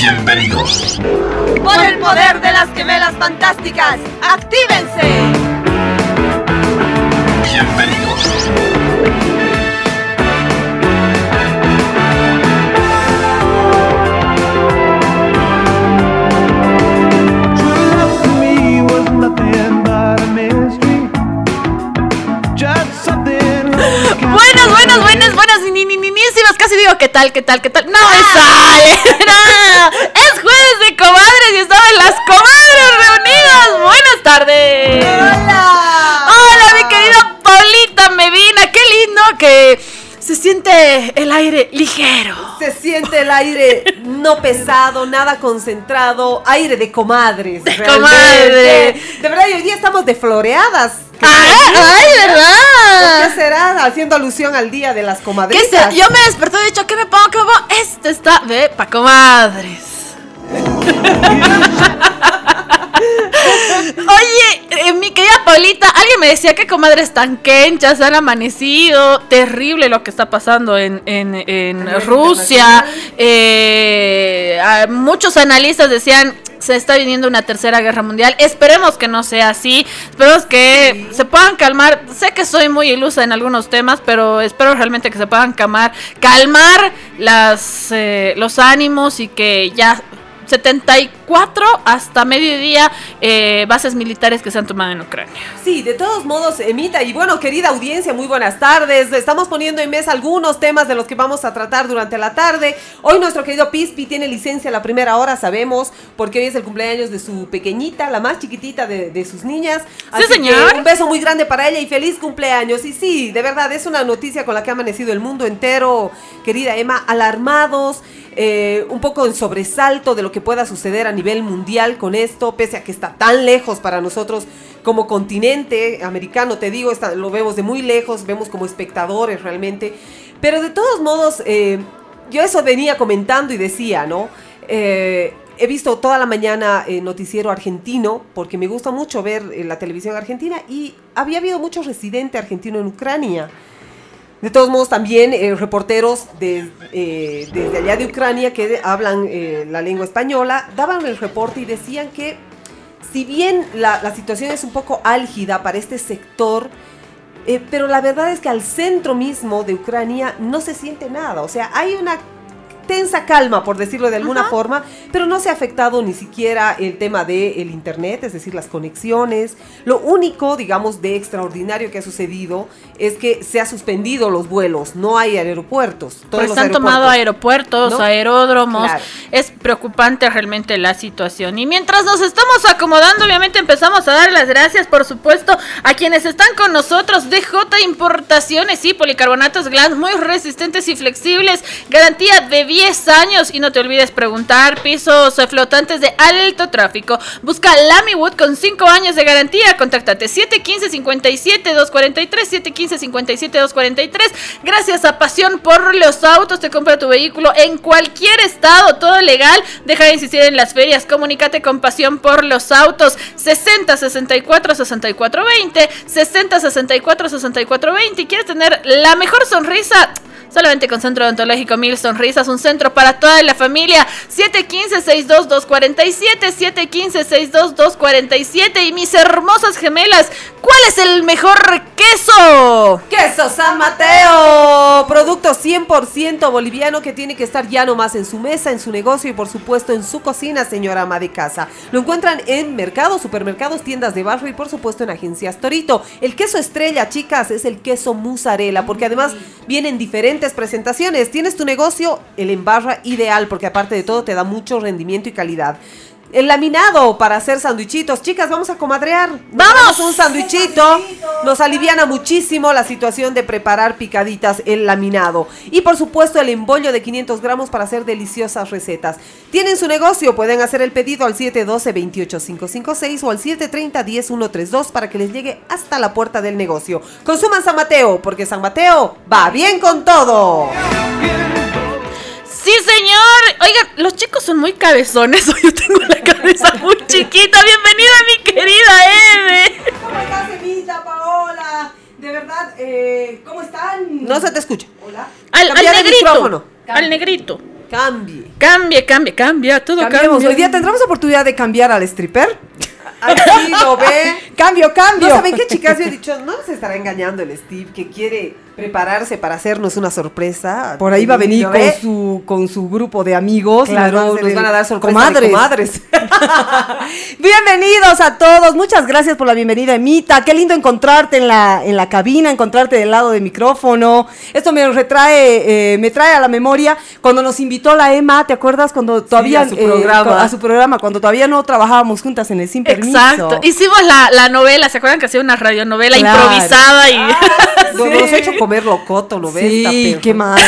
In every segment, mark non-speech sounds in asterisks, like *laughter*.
Bienvenidos. Por el poder de las gemelas fantásticas, actívense. Bienvenidos. Buenas, ni, ni, ni. Casi digo, ¿qué tal, qué tal, qué tal? No me sale. *laughs* No. Es jueves de comadres y estaban las comadres reunidas. Buenas tardes. Hola. Hola, mi querida Paulita Medina. Qué lindo que se siente el aire ligero. Se siente el aire no pesado, nada concentrado, aire de comadres. De realmente. comadre. De verdad, hoy día estamos de floreadas. ¿Qué ¡Ay, ay, ¿Por verdad! qué será? Haciendo alusión al día de las ¿Qué comadres. sé? Yo me desperté y he dicho, ¿qué me pongo? ¿Qué me pongo? Este está de pa' comadres. *laughs* Oye, eh, mi querida Paulita, alguien me decía que comadres tan quenchas han amanecido. Terrible lo que está pasando en, en- Rusia. Eh, muchos analistas decían se está viniendo una tercera guerra mundial. Esperemos que no sea así. Esperemos que se puedan calmar. Sé que soy muy ilusa en algunos temas, pero espero realmente que se puedan calmar, calmar las, eh, los ánimos y que ya 74 hasta mediodía eh, bases militares que se han tomado en Ucrania. Sí, de todos modos, Emita, y bueno, querida audiencia, muy buenas tardes. Estamos poniendo en mesa algunos temas de los que vamos a tratar durante la tarde. Hoy nuestro querido Pispi tiene licencia a la primera hora, sabemos, porque hoy es el cumpleaños de su pequeñita, la más chiquitita de, de sus niñas. Así que señor. un beso muy grande para ella y feliz cumpleaños. Y sí, de verdad, es una noticia con la que ha amanecido el mundo entero, querida Emma, alarmados. Eh, un poco en sobresalto de lo que pueda suceder a nivel mundial con esto, pese a que está tan lejos para nosotros como continente americano, te digo, lo vemos de muy lejos, vemos como espectadores realmente, pero de todos modos, eh, yo eso venía comentando y decía, ¿no? Eh, he visto toda la mañana eh, noticiero argentino, porque me gusta mucho ver eh, la televisión argentina, y había habido mucho residente argentino en Ucrania. De todos modos, también eh, reporteros de, eh, desde allá de Ucrania que hablan eh, la lengua española daban el reporte y decían que si bien la, situación es un poco álgida para este sector, eh, pero la verdad es que al centro mismo de Ucrania no se siente nada. O sea, hay una tensa calma, por decirlo de alguna forma, pero no se ha afectado ni siquiera el tema del internet, es decir, las conexiones. Lo único, digamos, de extraordinario que ha sucedido es que se ha suspendido los vuelos, no hay aeropuertos. Todos Pues han tomado aeropuertos, ¿no? aeródromos. Claro. Es preocupante realmente la situación. Y mientras nos estamos acomodando, obviamente empezamos a dar las gracias, por supuesto, a quienes están con nosotros. DJ Importaciones y policarbonatos Glans muy resistentes y flexibles. Garantía de 10 años. Y no te olvides preguntar, pisos flotantes de alto tráfico. Busca Lamiwood con 5 años de garantía. Contáctate 715-57-243, 715-57-243. Gracias a Pasión por los Autos, te compra tu vehículo en cualquier estado, todo legal. Deja de insistir en las ferias. Comunícate con Pasión por los Autos. 60 64 64 20, 60 64 64 20. ¿Y quieres tener la mejor sonrisa? Solamente con Centro Odontológico Mil Sonrisas, un centro para toda la familia. 715-62247, 715-62247. Y mis hermosas gemelas, ¿cuál es el mejor queso? Queso San Mateo, producto 100% boliviano que tiene que estar ya nomás en su mesa, en su negocio y por supuesto en su cocina, señora ama de casa. Lo encuentran en mercados, supermercados, tiendas de barrio y por supuesto en agencias Torito. El queso estrella, chicas, es el queso mozzarella porque además vienen diferentes presentaciones. Tienes tu negocio, el embarra ideal porque aparte de todo te da mucho rendimiento y calidad. El laminado para hacer sandwichitos. Chicas, vamos a comadrear. Nos ¡Vamos! un sandwichito. Nos aliviana muchísimo la situación de preparar picaditas, el laminado. Y por supuesto el embollo de 500 gramos para hacer deliciosas recetas. Tienen su negocio, pueden hacer el pedido al 712-28556 o al 730-10132 para que les llegue hasta la puerta del negocio. Consuman San Mateo, porque San Mateo va bien con todo. Sí, señor. Oigan, los chicos son muy cabezones. *laughs* Hoy yo tengo la cabeza muy chiquita. Bienvenida, mi querida Eve. ¿Cómo estás, Evita, Paola? De verdad, eh, ¿cómo están? No se te escucha. Hola. Al, al negrito. Al negrito. Cambie. Cambie, cambie, cambia, todo Cambiemos. cambia. Hoy día tendremos oportunidad de cambiar al stripper. *laughs* Así lo ve. Cambio, cambio. No saben qué chicas *laughs* yo he dicho, no se estará engañando el Steve que quiere prepararse para hacernos una sorpresa. Por ahí va a venir ¿Lo con ve? su, con su grupo de amigos. y Claro, nos van a, nos van a dar sorpresa comadres. comadres. *laughs* Bienvenidos a todos, muchas gracias por la bienvenida, Emita. Qué lindo encontrarte en la, en la cabina, encontrarte del lado del micrófono. Esto me retrae, eh, me trae a la memoria cuando nos invitó la Emma, ¿te acuerdas? Cuando todavía a su programa. a su programa, cuando todavía no trabajábamos juntas en el Sin Permiso. Exacto. Hicimos la, la novela, ¿se acuerdan que hacía una radionovela Claro. improvisada y *laughs* ha hecho comer locoto, ¿no ves? Sí, qué mala.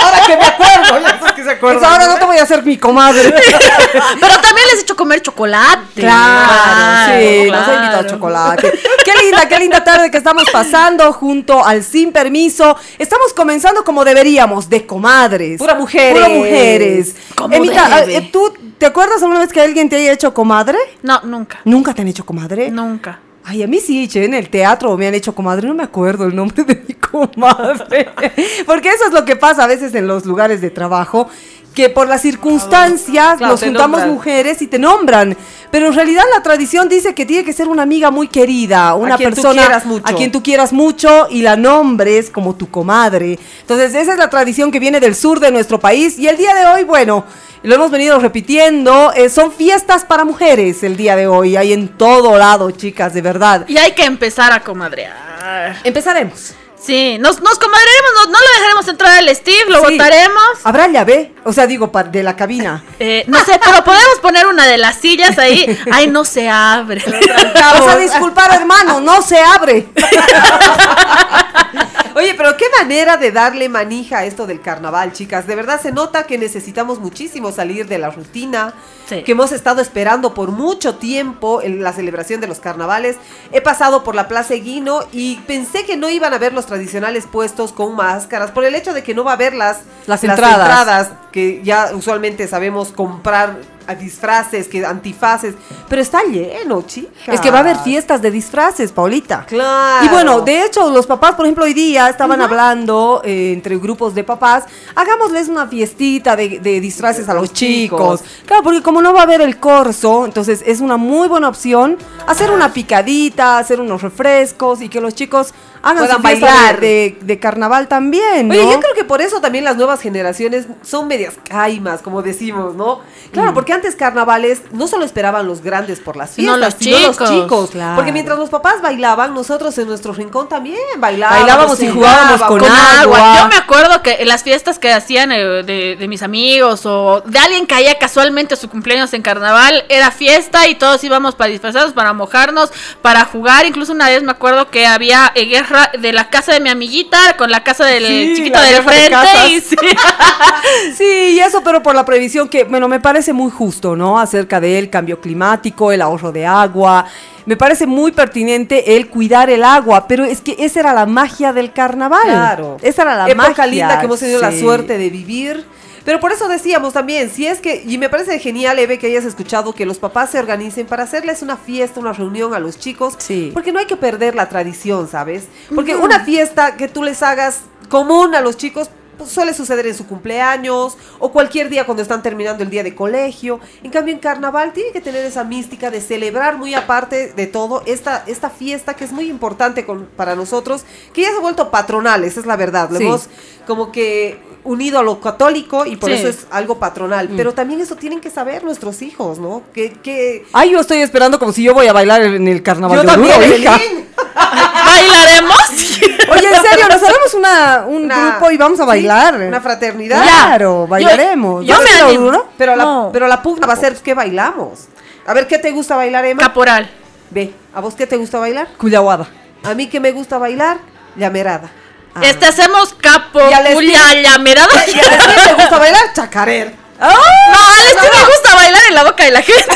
Ahora que me acuerdo, ya sabes que se acuerdan. Pues ahora no te voy a hacer mi comadre. *laughs* Pero también les he hecho comer chocolate. Claro, sí, nos ha claro. invitado chocolate. Qué linda, qué linda tarde que estamos pasando junto al Sin Permiso. Estamos comenzando como deberíamos, de comadres. Pura mujeres. Pura mujeres. Como Emita, debe. eh, ¿tú te acuerdas alguna vez que alguien te haya hecho comadre? No, nunca. ¿Nunca te han hecho comadre? Nunca. Ay, a mí sí, che, en el teatro me han hecho comadre, no me acuerdo el nombre de mi comadre. *laughs* Porque eso es lo que pasa a veces en los lugares de trabajo, que por las circunstancias Claro, nos juntamos nombran. mujeres y te nombran. Pero en realidad la tradición dice que tiene que ser una amiga muy querida, una persona a quien tú quieras mucho y la nombres como tu comadre. Entonces, esa es la tradición que viene del sur de nuestro país y el día de hoy, bueno, lo hemos venido repitiendo, eh, son fiestas para mujeres el día de hoy, hay en todo lado, chicas, de verdad. Y hay que empezar a comadrear. Empezaremos. Sí, nos, nos no, no lo dejaremos entrar al Steve, lo Sí. votaremos. ¿Habrá llave? O sea, digo, pa- de la cabina. *laughs* Eh, no sé, pero podemos poner una de las sillas ahí. *laughs* Ay, no se abre. O sea, disculpar, hermano, no se abre. *laughs* Oye, pero qué manera de darle manija a esto del carnaval, chicas. De verdad se nota que necesitamos muchísimo salir de la rutina, Sí. que hemos estado esperando por mucho tiempo en la celebración de los carnavales. He pasado por la Plaza Eguino y pensé que no iban a ver los tradicionales puestos con máscaras por el hecho de que no va a haber las, Las entradas. entradas que ya usualmente sabemos comprar disfraces, que antifaces, pero está lleno, chicas. Es que va a haber fiestas de disfraces, Paulita. Claro. Y bueno, de hecho, los papás, por ejemplo, hoy día estaban hablando eh, entre grupos de papás, hagámosles una fiestita de, de disfraces a los chicos. chicos. Claro, porque como no va a haber el corso, entonces es una muy buena opción hacer una picadita, hacer unos refrescos y que los chicos hagan Puedan su bailar. de, de- carnaval también, ¿no? Oye, yo creo que por eso también las nuevas generaciones son medias caimas, como decimos, ¿no? Claro, Mm. porque antes carnavales no solo esperaban los grandes por las fiestas, los sino los chicos, chicos. claro. Porque mientras los papás bailaban, nosotros en nuestro rincón también bailábamos. Bailábamos y jugábamos con con agua. agua. Yo me acuerdo que en las fiestas que hacían eh, de, de mis amigos o de alguien que caía casualmente su cumpleaños en carnaval, era fiesta y todos íbamos para disfrazados, para mojarnos, para jugar. Incluso una vez me acuerdo que había eh, de la casa de mi amiguita con la casa del Sí, chiquito del frente. y sí. *laughs* Sí, y eso, pero por la previsión que, bueno, me parece muy justo, ¿no? Acerca del cambio climático, el ahorro de agua. Me parece muy pertinente el cuidar el agua, pero es que esa era la magia del carnaval. Claro. Esa era la Época magia. linda que hemos tenido la suerte de vivir. Pero por eso decíamos también, si es que, y me parece genial, Eve, que hayas escuchado que los papás se organicen para hacerles una fiesta, una reunión a los chicos. Sí. Porque no hay que perder la tradición, ¿sabes? Porque una fiesta que tú les hagas común a los chicos, pues, suele suceder en su cumpleaños o cualquier día cuando están terminando el día de colegio. En cambio, en carnaval tiene que tener esa mística de celebrar muy aparte de todo esta, esta fiesta que es muy importante con- para nosotros, que ya se ha vuelto patronal, esa es la verdad. Lo Sí. hemos como que unido a lo católico y por Sí. eso es algo patronal. Pero también eso tienen que saber nuestros hijos, ¿no? Que, que Ay, yo estoy esperando como si yo voy a bailar en el carnaval yo de también, Oruro, hija. *laughs* ¿Bailaremos? *laughs* Oye, en serio, nos haremos una, un Una- grupo y vamos a sí, bailar. una fraternidad. Claro, bailaremos. yo ¿Vas me animo. Oruro? Pero la, No. pero la pugna va a ser que bailamos. A ver, ¿qué te gusta bailar, Emma? Caporal. Ve, ¿a vos qué te gusta bailar? Cuyahuada. A mí que me gusta bailar, llamerada. Ah. Este hacemos capo, culia, estilo- llamerada. Y a ti te gusta bailar, chacarer. *laughs* No, a sí me gusta bailar en la boca de la gente. *laughs*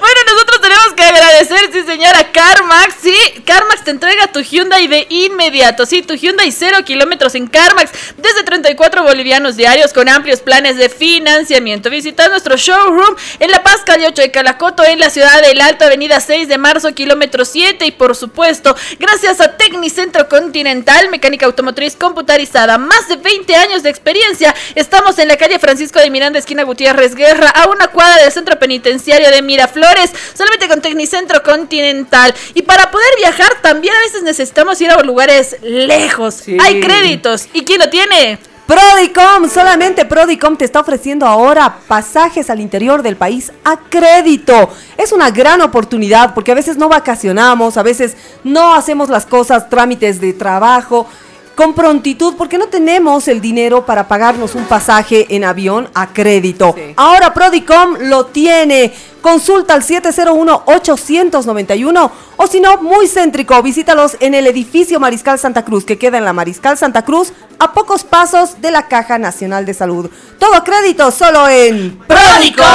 bueno, nosotros tenemos que agradecer sí señora, CarMax. Sí, CarMax te entrega tu Hyundai de inmediato. Sí, tu Hyundai 0 kilómetros en CarMax desde 34 bolivianos diarios con amplios planes de financiamiento. Visita nuestro showroom en La Paz, calle 8 de Calacoto, en la ciudad del Alto, avenida 6 de marzo, kilómetro 7. Y por supuesto, gracias a Tecnicentro Continental, mecánica automotriz computarizada, más de 20 años de experiencia. Estamos en la calle Francisco de Miranda, esquina Gutiérrez Guerra, a una cuadra del centro penitenciario de Miraflores, solamente con Tecnicentro Continental. Y para poder viajar también a veces necesitamos ir a lugares lejos. Sí. Hay créditos. ¿Y quién lo tiene? Prodicom, solamente Prodicom te está ofreciendo ahora pasajes al interior del país a crédito. Es una gran oportunidad porque a veces no vacacionamos, a veces no hacemos las cosas, trámites de trabajo con prontitud porque no tenemos el dinero para pagarnos un pasaje en avión a crédito. Sí. Ahora Prodicom lo tiene. Consulta al 701-891 o si no, muy céntrico, visítalos en el edificio Mariscal Santa Cruz que queda en la Mariscal Santa Cruz a pocos pasos de la Caja Nacional de Salud. Todo a crédito solo en Prodicom.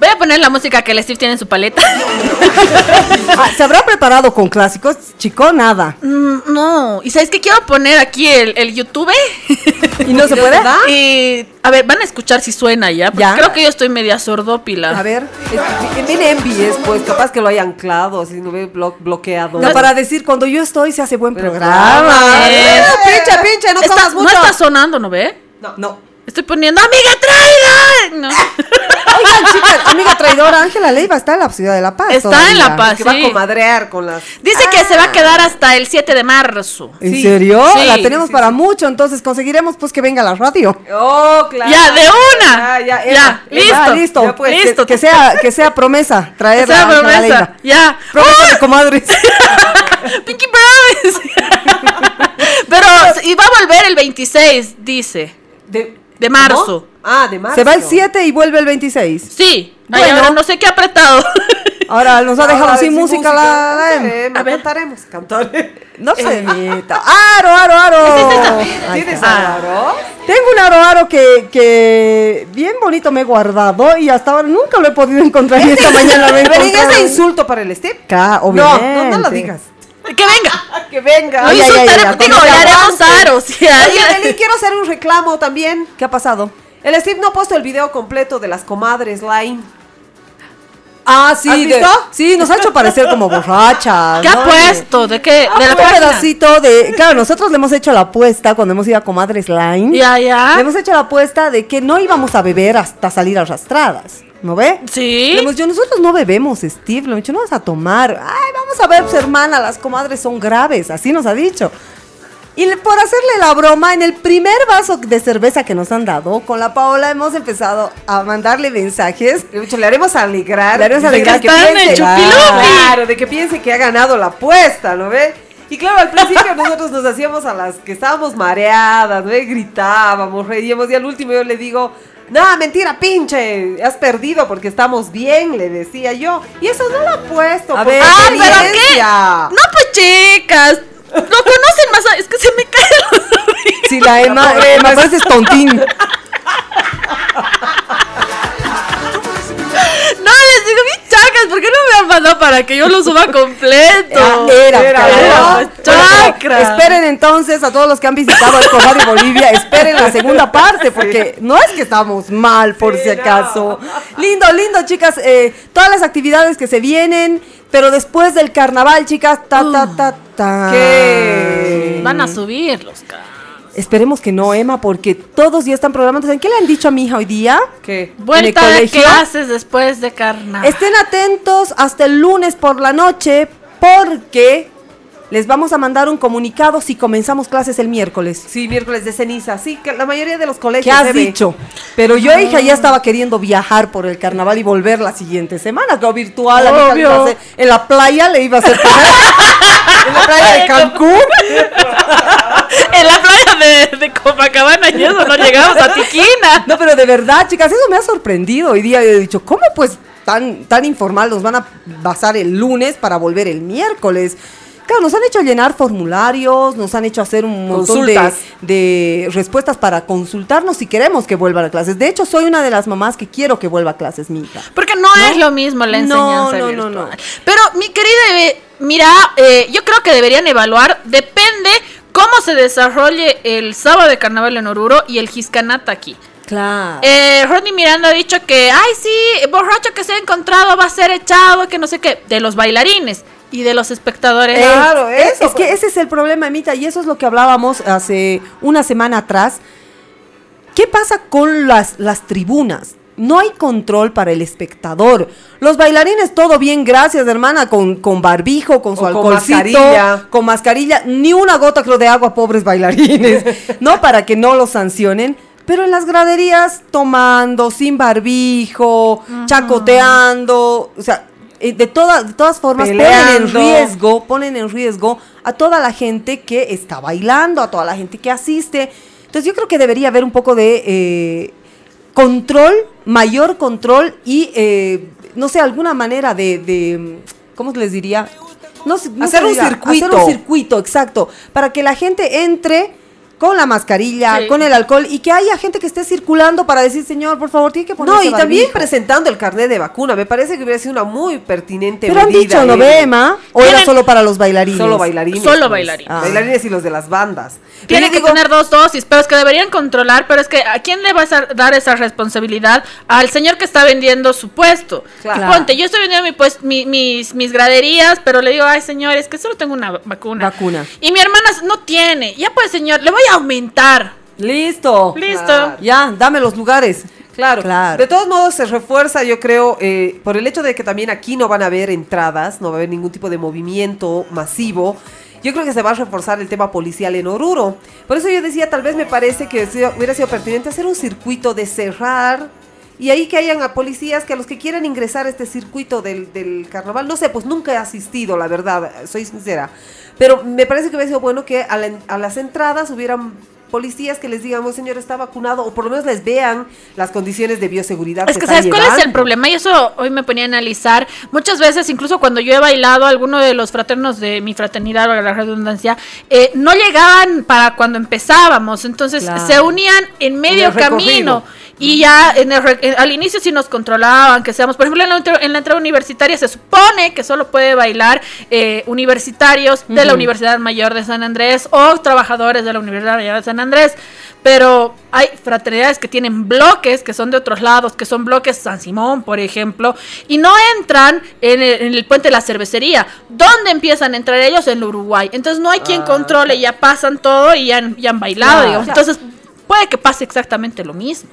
Voy a poner la música que el Steve tiene en su paleta. Ah, ¿Se habrá preparado con clásicos? Chico, nada. Mm, no. ¿Y sabes qué? Quiero poner aquí el, el YouTube. ¿Y no se puede? verdad? y a ver, van a escuchar si suena ya. Porque ¿Ya? creo que yo estoy media sordópila. A ver. Viene envies, pues capaz que lo haya anclado, si no ve blo- bloqueado. No, para decir, cuando yo estoy se hace buen Pero programa. programa. Eh. Ah, Pinche, pinche, no Está- comas no mucho. está sonando, ¿no ve? No. No. Estoy poniendo, amiga, traiga. No. Oigan, chicas, amiga traidora, Ángela Leiva está en la ciudad de La Paz. Está todavía. en La Paz. Que va a comadrear con las... Dice que se va a quedar hasta el 7 de marzo. ¿En Sí, serio? sí, la tenemos sí, para sí. mucho, entonces conseguiremos pues que venga a la radio. Oh, claro. Ya, de una. Ya, ya, Ya, Eva, listo. Ya, listo. Ya, pues, listo. Que, que sea, que sea promesa traerla Esa a Ángela promesa. Leiva. Ya. Promesa de comadres. *laughs* Pinky Promise. *laughs* Pero, y va a volver el 26, dice. De, De marzo. ¿Cómo? Ah, de marzo. Se va el 7 y vuelve el 26. Sí. Ay, Bueno. ahora no sé qué ha apretado. *laughs* Ahora nos ha dejado sin música, la, la. Cantaremos, A ver. Cantaremos, cantaremos. *laughs* No se meta. ¡Aro, aro, aro! ¿Tienes algo? Tengo un aro, aro que, que bien bonito me he guardado y hasta ahora nunca lo he podido encontrar y esta mañana lo he Pero encontrado. ¿es de insulto para el Steve? Ca- No, obviamente. no, no lo digas. *laughs* que venga. Que venga. Ay, ay, ay, insultaremos. ay, Digo, se haremos aros. ya, Oye, ya. Belín, quiero hacer un reclamo también. ¿Qué ha pasado? El Steve no ha puesto el video completo de las comadres line. Ah, sí. ¿Has de- visto? sí, nos ha hecho parecer como borrachas. ¿Qué ha ¿no? puesto? ¿De qué? Ah, De la un página. pedacito de. Claro, nosotros le hemos hecho la apuesta cuando hemos ido a Comadres Line. Ya, ya. Le hemos hecho la apuesta de que no íbamos a beber hasta salir arrastradas. ¿No ve? Sí. Le hemos dicho, nosotros no bebemos, Steve. Le hemos dicho, no vas a tomar. Ay, vamos a ver, pues, hermana, las comadres son graves. Así nos ha dicho. Y por hacerle la broma, en el primer vaso de cerveza que nos han dado, con la Paola hemos empezado a mandarle mensajes. Le haremos alegrar. Le haremos de alegrar que que piense-. Claro, de que piense que ha ganado la apuesta, ¿no ve? Y claro, al principio nosotros nos hacíamos a las que estábamos mareadas, ¿no? Gritábamos, reíamos y al último yo le digo, no, mentira, pinche, has perdido porque estamos bien, le decía yo. Y eso no lo ha puesto. A por ver, Ah, pero qué. No, pues chicas. Lo conocen más. Es que se me caen los oídos. Si la Emma, Emma pareces tontín. Mandado para que yo lo suba completo? Era, Era, cabrón. era, Bueno, chacra. Esperen entonces a todos los que han visitado el Cojar de Bolivia, esperen la segunda *laughs* parte, porque no es que estamos mal, por Sí, si acaso. no. Lindo, lindo, chicas. eh, todas las actividades que se vienen, pero después del carnaval, chicas, ta, ta, ta, ta. ¿Qué? Van a subirlos, cara. Esperemos que no, Emma, porque todos ya están programando. ¿Saben qué le han dicho a mi hija hoy día? ¿Qué? Vuelta de colegio? clases después de carnaval. Estén atentos hasta el lunes por la noche porque les vamos a mandar un comunicado si comenzamos clases el miércoles. Sí, miércoles de ceniza. Sí, que la mayoría de los colegios. ¿Qué has debe. dicho? Pero yo, hija, ya estaba queriendo viajar por el carnaval y volver la siguiente semana, que virtual, a hacer- en la playa le iba a hacer *laughs* en la playa de Cancún. *laughs* de, *laughs* de Copacabana y eso no llegamos a Tiquina. No, pero de verdad, chicas, eso me ha sorprendido. Hoy día he dicho, ¿cómo pues tan, tan informal nos van a basar el lunes para volver el miércoles? Claro, nos han hecho llenar formularios, nos han hecho hacer un montón de, de respuestas para consultarnos si queremos que vuelvan a clases. De hecho, soy una de las mamás que quiero que vuelva a clases mi hija. Porque no, es lo mismo la No, enseñanza no, no, virtual. no. Pero mi querida, Eve, mira, eh, yo creo que deberían evaluar, depende cómo se desarrolle el sábado de carnaval en Oruro y el Giscanata aquí. Claro. Eh, Rodney Miranda ha dicho que, ay, sí, borracho que se ha encontrado va a ser echado, que no sé qué, de los bailarines y de los espectadores. Eh, Claro, eso, Es que pues. ese es el problema, Emita, y eso es lo que hablábamos hace una semana atrás. ¿Qué pasa con las, las tribunas? No hay control para el espectador. Los bailarines, todo bien, gracias, hermana, con, con barbijo, con su O con alcoholcito, mascarilla. con mascarilla, ni una gota, creo, de agua, pobres bailarines, *laughs* ¿no? Para que no los sancionen. Pero en las graderías, tomando, sin barbijo, chacoteando, o sea, eh, de, toda- de todas formas, ponen en riesgo, ponen en riesgo a toda la gente que está bailando, a toda la gente que asiste. Entonces yo creo que debería haber un poco de eh, control, mayor control y, eh, no sé, alguna manera de, de, ¿cómo les diría? No no Hacer se un diga, circuito. Hacer un circuito, exacto, para que la gente entre con la mascarilla, Sí. con el alcohol y que haya gente que esté circulando para decir, señor, por favor, tiene que ponerse No, y también barbijo". presentando el carnet de vacuna. Me parece que hubiera sido una muy pertinente Pero han medida, dicho, ¿no ¿eh? ve, Emma? ¿O era solo para los bailarines? Solo bailarines. Solo pues. bailarines. Ah. Bailarines y los de las bandas. Tiene que digo, tener dos dosis, pero es que deberían controlar, pero es que ¿a quién le vas a dar esa responsabilidad? Al señor que está vendiendo su puesto. Claro. Y Ponte, yo estoy vendiendo mi pues, mi- mis, mis graderías, pero le digo, ay señor, es que solo tengo una vacuna. Vacuna. Y mi hermana no tiene. Ya pues señor, le voy a aumentar. Listo. Listo. Claro. Ya, dame los lugares. Claro. Claro. De todos modos, se refuerza, yo creo, eh, por el hecho de que también aquí no van a haber entradas, no va a haber ningún tipo de movimiento masivo. Yo creo que se va a reforzar el tema policial en Oruro. Por eso yo decía, tal vez me parece que hubiera- sido pertinente hacer un circuito de cerrar y ahí que hayan a policías que a los que quieran ingresar a este circuito del, carnaval, no sé, pues nunca he asistido, la verdad, soy sincera. Pero me parece que hubiera sido bueno que a las entradas hubieran policías que les digan, "Oh, señor, está vacunado, o por lo menos les vean las condiciones de bioseguridad. Es que, están ¿sabes cuál es el problema? Y eso hoy me ponía a analizar. Muchas veces, incluso cuando yo he bailado, alguno de los fraternos de mi fraternidad, valga la redundancia, eh, no llegaban para cuando empezábamos. Entonces Claro. se unían en medio recorrido. Y ya en el re- en- al inicio sí nos controlaban, que seamos, por ejemplo, en la, entra- en la entrada universitaria se supone que solo puede bailar eh, universitarios de la Universidad Mayor de San Andrés o trabajadores de la Universidad Mayor de San Andrés. Pero hay fraternidades que tienen bloques, que son de otros lados, que son bloques San Simón, por ejemplo, y no entran en el, en el puente de la cervecería. ¿Dónde empiezan a entrar ellos? En el Uruguay. Entonces no hay quien controle, ya pasan todo y ya han, ya han bailado, digamos. Entonces puede que pase exactamente lo mismo.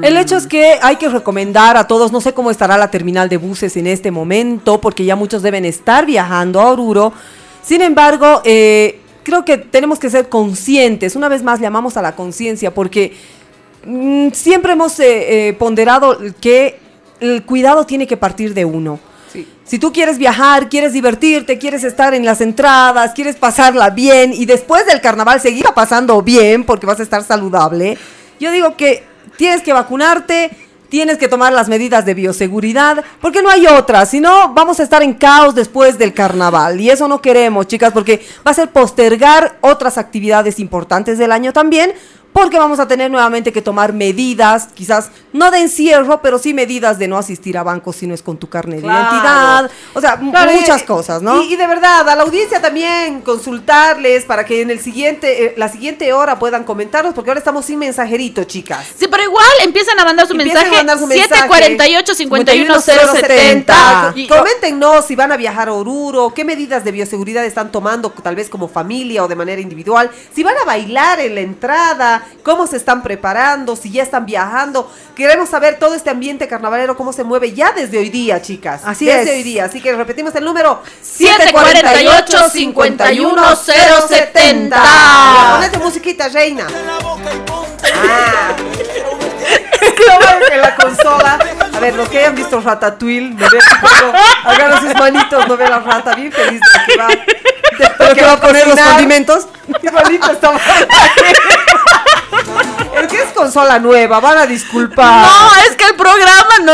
El hecho es que hay que recomendar a todos, no sé cómo estará la terminal de buses en este momento, porque ya muchos deben estar viajando a Oruro. Sin embargo, eh, creo que tenemos que ser conscientes. Una vez más llamamos a la conciencia, porque mm, siempre hemos eh, eh, ponderado que el cuidado tiene que partir de uno. Si tú quieres viajar, quieres divertirte, quieres estar en las entradas, quieres pasarla bien y después del carnaval seguir pasando bien porque vas a estar saludable, yo digo que tienes que vacunarte, tienes que tomar las medidas de bioseguridad, porque no hay otra, si no vamos a estar en caos después del carnaval y eso no queremos, chicas, porque va a ser postergar otras actividades importantes del año también. Porque vamos a tener nuevamente que tomar medidas, quizás no de encierro, pero sí medidas de no asistir a bancos si no es con tu carne de identidad. O sea, Claro, muchas y- cosas, ¿no? Y, y de verdad, a la audiencia también consultarles para que en el siguiente, eh, la siguiente hora puedan comentarnos, porque ahora estamos sin mensajerito, chicas. Sí, pero igual empiezan a mandar su mensaje. a mandar su mensaje. 748 51070 Y Coméntenos si van a viajar a Oruro, qué medidas de bioseguridad están tomando, tal vez como familia o de manera individual, si van a bailar en la entrada, cómo se están preparando, si ya están viajando. Queremos saber todo este ambiente carnavalero, cómo se mueve ya desde hoy día, chicas. Así desde es. hoy día. Así que repetimos el número 748 51070. Ya, Ponete musiquita, reina. Ah. *laughs* Que la consola. A ver, los que hayan visto Ratatouille, me ven un poco, agarran sus manitos, no ve la rata, bien feliz de que va. de- Pero que va a poner los cocinar. condimentos. *laughs* Igualito estaba. *laughs* Consola nueva, van a disculpar. No, es que el programa no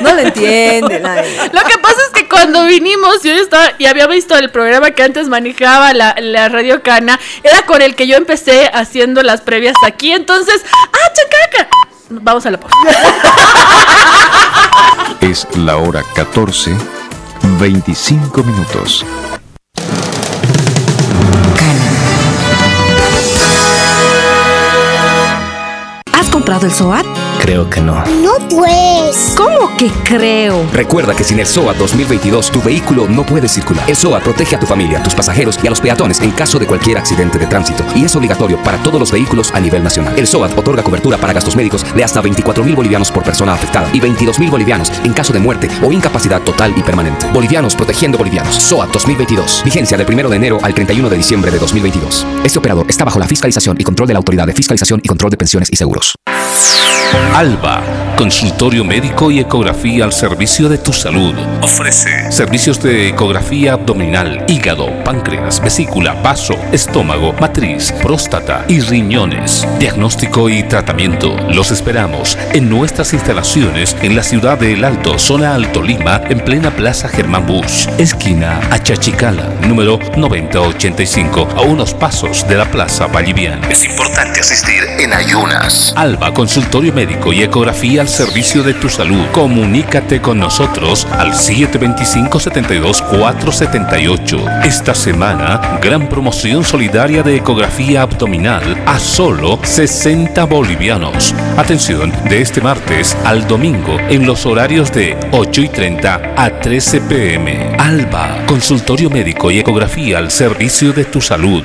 No le entiende nadie. Lo que pasa es que cuando vinimos, yo ya estaba y había visto el programa que antes manejaba la, la Radio Cana, era con el que yo empecé haciendo las previas aquí. Entonces, ¡ah, chacaca! Vamos a la pausa. Es la hora 14, 25 minutos. Comprado el SOAT? Creo que no. No pues. ¿Cómo que creo? Recuerda que sin el SOAT 2022 tu vehículo no puede circular. El SOAT protege a tu familia, a tus pasajeros y a los peatones en caso de cualquier accidente de tránsito y es obligatorio para todos los vehículos a nivel nacional. El SOAT otorga cobertura para gastos médicos de hasta 24 mil bolivianos por persona afectada y 22 mil bolivianos en caso de muerte o incapacidad total y permanente. Bolivianos protegiendo bolivianos. SOAT 2022. Vigencia del 1 de enero al 31 de diciembre de 2022. Este operador está bajo la fiscalización y control de la Autoridad de Fiscalización y Control de Pensiones y Seguros. Alba, consultorio médico y ecografía al servicio de tu salud. Ofrece servicios de ecografía abdominal, hígado, páncreas, vesícula, vaso, estómago, matriz, próstata y riñones. Diagnóstico y tratamiento. Los esperamos en nuestras instalaciones en la ciudad de El Alto, zona Alto Lima, en plena Plaza Germán Bush, esquina Achachicala, número 9085, a unos pasos de la Plaza Vallivian. Es importante asistir en ayunas. Alba, consultorio médico y ecografía al servicio de tu salud. Comunícate con nosotros al 725-72-478. Esta semana, gran promoción solidaria de ecografía abdominal a solo 60 bolivianos. Atención, de este martes al domingo en los horarios de 8 y 30 a 13 pm. Alba, consultorio médico y ecografía al servicio de tu salud.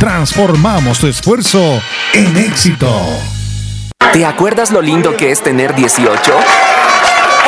Transformamos tu esfuerzo en éxito. ¿Te acuerdas lo lindo que es tener 18?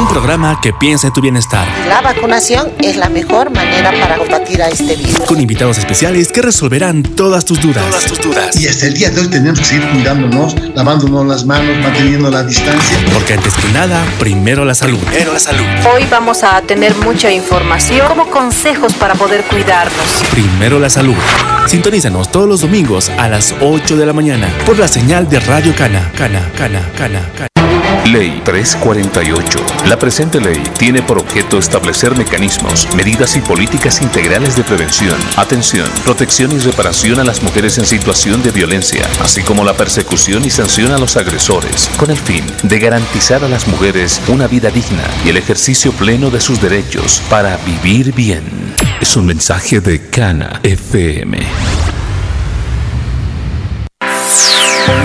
Un programa que piensa en tu bienestar. La vacunación es la mejor manera para combatir a este virus. Con invitados especiales que resolverán todas tus dudas. Todas tus dudas. Y hasta el día de hoy tenemos que seguir cuidándonos, lavándonos las manos, manteniendo la distancia. Porque antes que nada, primero la salud. Primero la salud. Hoy vamos a tener mucha información como consejos para poder cuidarnos. Primero la salud. Sintonízanos todos los domingos a las 8 de la mañana por la señal de Radio Cana. Cana, Cana, Cana, Cana. Ley 348. La presente ley tiene por objeto establecer mecanismos, medidas y políticas integrales de prevención, atención, protección y reparación a las mujeres en situación de violencia, así como la persecución y sanción a los agresores, con el fin de garantizar a las mujeres una vida digna y el ejercicio pleno de sus derechos para vivir bien. Es un mensaje de Cana FM.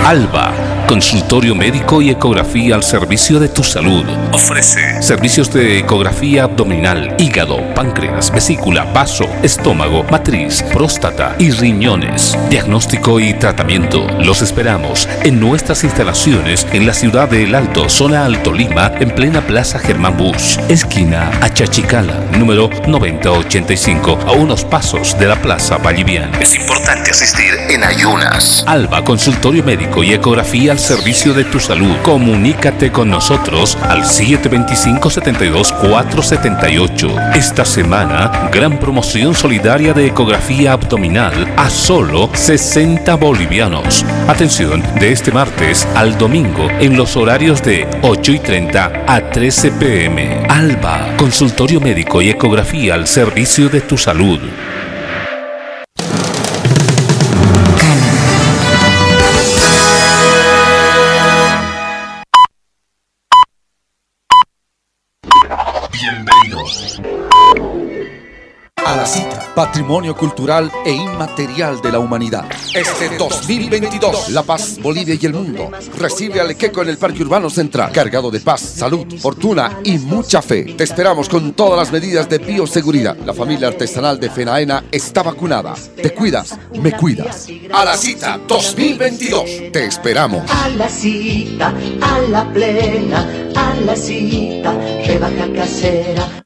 Alba, consultorio médico y ecografía al servicio de tu salud. Ofrece servicios de ecografía abdominal, hígado, páncreas, vesícula, vaso, estómago, matriz, próstata y riñones. Diagnóstico y tratamiento. Los esperamos en nuestras instalaciones en la ciudad de El Alto, zona Alto Lima, en plena Plaza Germán Bush, esquina Achachicala, número 9085, a unos pasos de la Plaza Vallivian. Es importante asistir en ayunas. Alba, consultorio médico y ecografía al servicio de tu salud. Comunícate con nosotros al 725-72-478. Esta semana, gran promoción solidaria de ecografía abdominal a solo 60 bolivianos. Atención, de este martes al domingo en los horarios de 8 y 30 a 13 pm. Alba, consultorio médico y ecografía al servicio de tu salud. Patrimonio cultural e inmaterial de la humanidad. Este 2022, La Paz, Bolivia y el mundo recibe al Equeco en el Parque Urbano Central, cargado de paz, salud, fortuna y mucha fe. Te esperamos con todas las medidas de bioseguridad. La familia artesanal de Fenaena está vacunada. Te cuidas, me cuidas. A la cita 2022, te esperamos. A la cita, a la plena, a la cita, rebaja casera.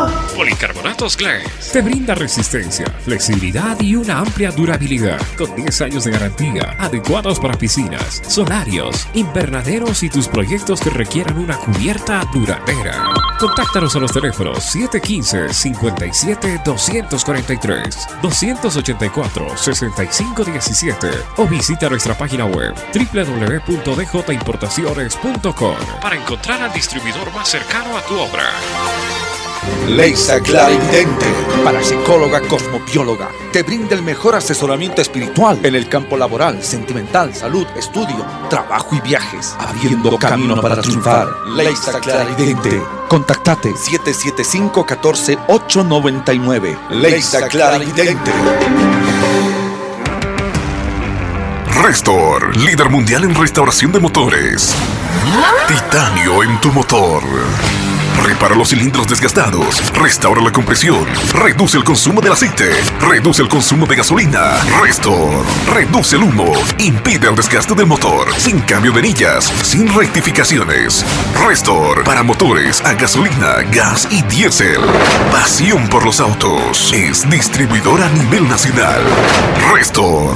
Policarbonatos Glass te brinda resistencia, flexibilidad y una amplia durabilidad con 10 años de garantía, adecuados para piscinas, solarios, invernaderos y tus proyectos que requieran una cubierta duradera. Contáctanos a los teléfonos 715-57-243, 284-6517 o visita nuestra página web www.djimportaciones.com para encontrar al distribuidor más cercano a tu obra. Leisa Clarividente, parapsicóloga cosmobióloga, te brinda el mejor asesoramiento espiritual en el campo laboral, sentimental, salud, estudio, trabajo y viajes, abriendo camino para triunfar. Leisa Clarividente, contactate 775-14-899. Leisa Clarividente. Restor, líder mundial en restauración de motores. Titanio en tu motor. Repara los cilindros desgastados, restaura la compresión, reduce el consumo del aceite, reduce el consumo de gasolina. Restor, reduce el humo, impide el desgaste del motor, sin cambio de anillas, sin rectificaciones. Restor, para motores a gasolina, gas y diésel. Pasión por los autos. Es distribuidor a nivel nacional. Restor.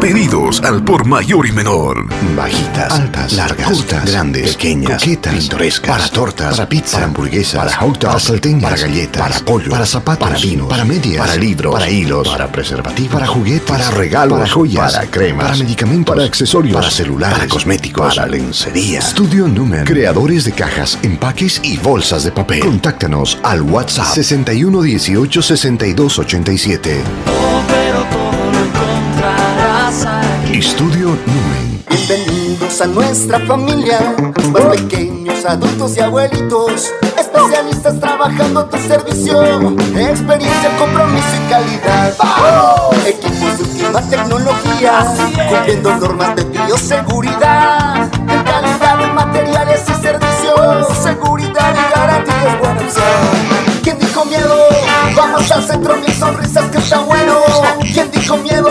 Pedidos al por mayor y menor. Bajitas, altas, largas, cortas, grandes, pequeñas, coquetas, pintorescas, para tortas, para pizza, para hamburguesas, para hot dogs, para salteñas, para galletas, para pollo, para zapatos, para vinos, para medias, para libros, para hilos, para preservativos, para juguetes, para regalos, para joyas, para cremas, para medicamentos, para accesorios, para celulares, para cosméticos, para lencería. Studio Numen, creadores de cajas, empaques y bolsas de papel. Contáctanos al WhatsApp 61 18 62 87. Estudio Numen. Bienvenidos a nuestra familia, más adultos y abuelitos, especialistas trabajando a tu servicio, experiencia, compromiso y calidad. Equipos de última tecnología, cumpliendo normas de bioseguridad, en calidad en materiales y servicios, seguridad y garantía es buena opción. ¿Quién dijo miedo? Vamos al centro, mil sonrisas que está bueno. ¿Quién dijo miedo?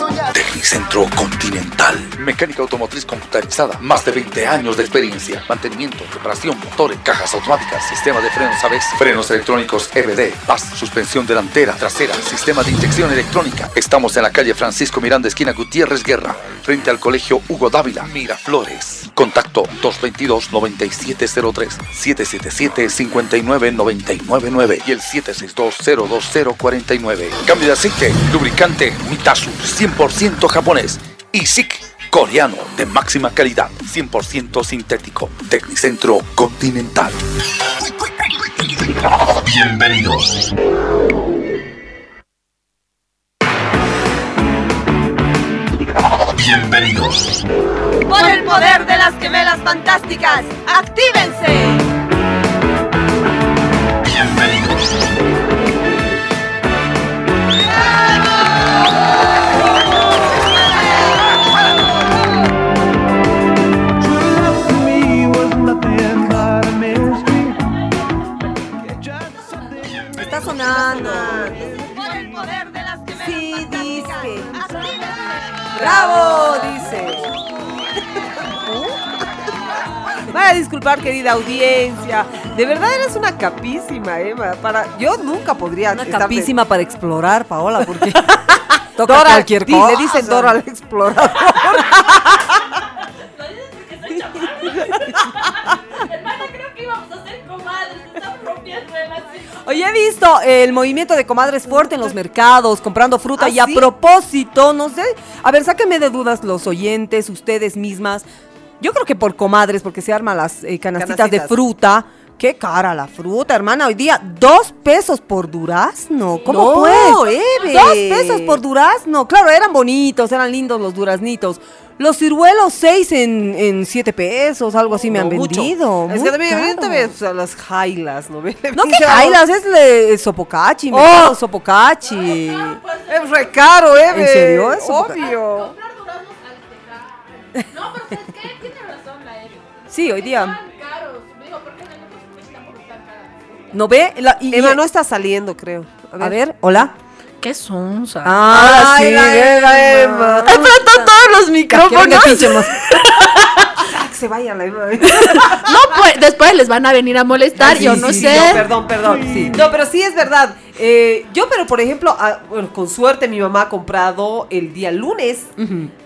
Tecnicentro Continental. Mecánica automotriz computarizada. Más de 20 años de experiencia. Mantenimiento, reparación, motores, cajas automáticas, sistema de frenos ABS, frenos electrónicos EBD, paz, suspensión delantera, trasera, sistema de inyección electrónica. Estamos en la calle Francisco Miranda, esquina Gutiérrez Guerra, frente al colegio Hugo Dávila, Miraflores. Contacto 222-9703, 777-59999 y el 762-02049. Cambio de aceite, lubricante Mitasu, 100% japonés. Y SIC, coreano, de máxima calidad, 100% sintético. Tecnicentro Continental. Bienvenidos. Bienvenidos. Por el poder de las gemelas fantásticas, ¡actívense! Vaya a disculpar, querida audiencia. De verdad eres una capísima, Emma. Para... Yo nunca podría. Una capísima para explorar, Paola, porque *laughs* toca Dora, cualquier di- cosa. Le dicen Dora al explorador. Oye, he visto el movimiento de comadres fuerte en los mercados, comprando fruta ¿Ah, y a sí? propósito, no sé. A ver, sáquenme de dudas los oyentes, ustedes mismas. Yo creo que por comadres, porque se arman las eh, canastitas de fruta. Qué cara la fruta, hermana. Hoy día, dos pesos por durazno. ¿Cómo No, pues? Eve. Dos pesos por durazno. Claro, eran bonitos, eran lindos los duraznitos. Los ciruelos, seis en, en siete pesos, algo así me han mucho. vendido. Es que también evidentemente o sea, las jailas, ¿no? *laughs* ve? No que jailas, es le, sopocachi, Oh. sopocachi. Es re caro, ¿eh? ¿En serio? Es sopocachi. Obvio. Sí, hoy día. ¿No ve? La- y- Emma y- no está saliendo, creo. A ver, hola. ¿Qué son? Ah, sí, la la Emma. Emma. Enfrentó todos los micrófonos. *laughs* Que se vaya la Emma. *laughs* No, pues después les van a venir a molestar, Sí, yo no sí, sé. no, perdón, perdón. sí. No, pero sí es verdad. Eh, yo, pero por ejemplo, ah, bueno, con suerte mi mamá ha comprado el día lunes,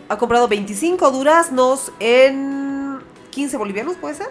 ha comprado 25 duraznos en 15 bolivianos, ¿puede ser?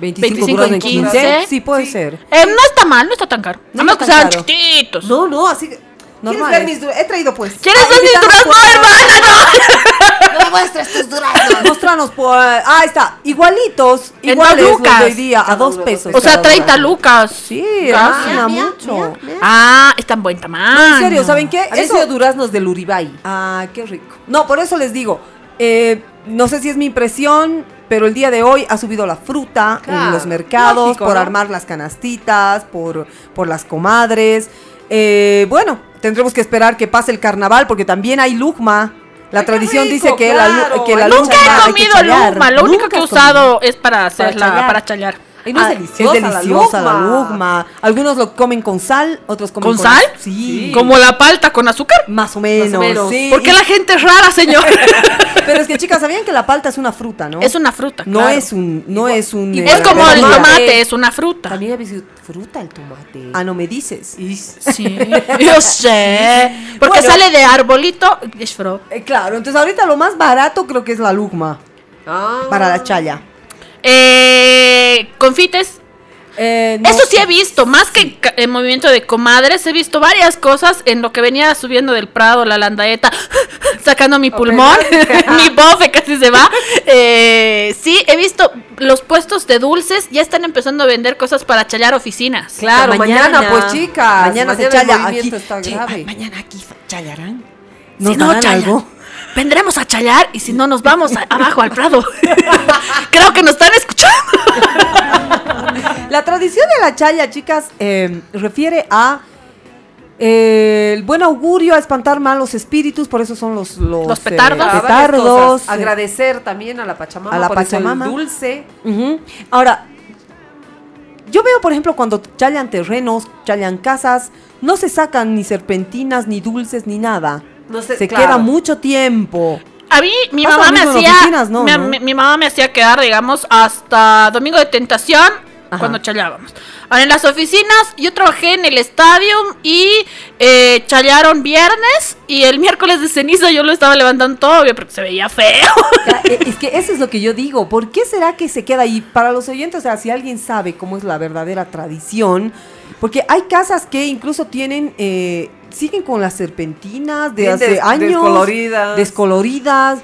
25, 25 durazno en en 15. 15. Sí, puede ser. Eh, no está mal, no está tan caro. No No está que sean tan caro. chiquititos. No, no, así que. ¿Quieres Normales. ver mis duraznos? He traído pues. ¿Quieres ver mis duraznos, hermana? No me *laughs* muestres tus duraznos. Mostranos por. Ah, está. Igualitos. En Iguales dos los de lucas. hoy día, a dos pesos. O sea, cada 30 durazno. lucas. Sí, Ah, hermana, mucho. Ah, está en buen tamaño. No, en serio, ¿saben qué? Eso- sido duraznos del Uribay. Ah, qué rico. No, por eso les digo, eh, no sé si es mi impresión, pero el día de hoy ha subido la fruta en los mercados, lógico, por ¿no? armar las canastitas, por, por las comadres. Eh, bueno, tendremos que esperar que pase el carnaval, porque también hay lujma. La Ay, tradición rico, dice que la, claro. que la Ay, lucha Nunca he que comido luma. Lo único que he has comido. usado es para hacerla, chayar. para chayar. Ay, no Ah, es deliciosa. Es deliciosa la lujma. Algunos lo comen con sal, otros comen ¿Con con, sal? Sí. Como la palta con azúcar. Más o menos. menos. sí. ¿Por qué la gente es rara, señor? *laughs* Pero es que chicas, ¿sabían que la palta es una fruta, no? es una fruta. No claro. es un, no es un. y eh, Es como el tomate, es una fruta. También sido fruta el tomate. Ah, no me dices. Sí, yo sé. *laughs* Porque Bueno. sale de arbolito. es fro- Eh, claro, entonces ahorita lo más barato creo que es la lugma Ah. para la chaya. Eh, confites. Eh, no. Eso sí he visto, más que el movimiento de comadres, he visto varias cosas en lo que venía subiendo del Prado, la landaeta, *laughs* sacando mi pulmón, *laughs* *laughs* mi bofe casi se va. Eh, sí, he visto los puestos de dulces, ya están empezando a vender cosas para chayar oficinas. Claro, mañana, pues chicas. Mañana se el chaya movimiento aquí. está Che, grave. ay, mañana aquí chayarán. Si ¿Nos no, darán algo? Vendremos a chayar y si no nos vamos a- abajo al Prado. *laughs* Creo que nos están escuchando. *laughs* La tradición de la chaya, chicas, eh, refiere a eh, el buen augurio, a espantar malos espíritus, por eso son los, los, Los eh, petardos. Ah, petardos, eh, Agradecer también a la Pachamama. a la por eso el Pachamama. dulce. Ahora, yo veo, por ejemplo, cuando chayan terrenos, chayan casas, no se sacan ni serpentinas, ni dulces, ni nada. No sé, se claro. queda mucho tiempo. A mí, mi Pasa mamá me hacía. oficinas, ¿no? mi, ¿no? mi- mi mamá me hacía quedar, digamos, hasta Domingo de Tentación cuando chayábamos. Ahora, en las oficinas, yo trabajé en el estadio y eh, chayaron viernes y el miércoles de ceniza yo lo estaba levantando todo, obvio, porque se veía feo. Eh, Es que eso es lo que yo digo. ¿Por qué será que se queda ahí? Para los oyentes, o sea, si alguien sabe cómo es la verdadera tradición, porque hay casas que incluso tienen, eh, siguen con las serpentinas de Bien hace des- años. descoloridas. Descoloridas.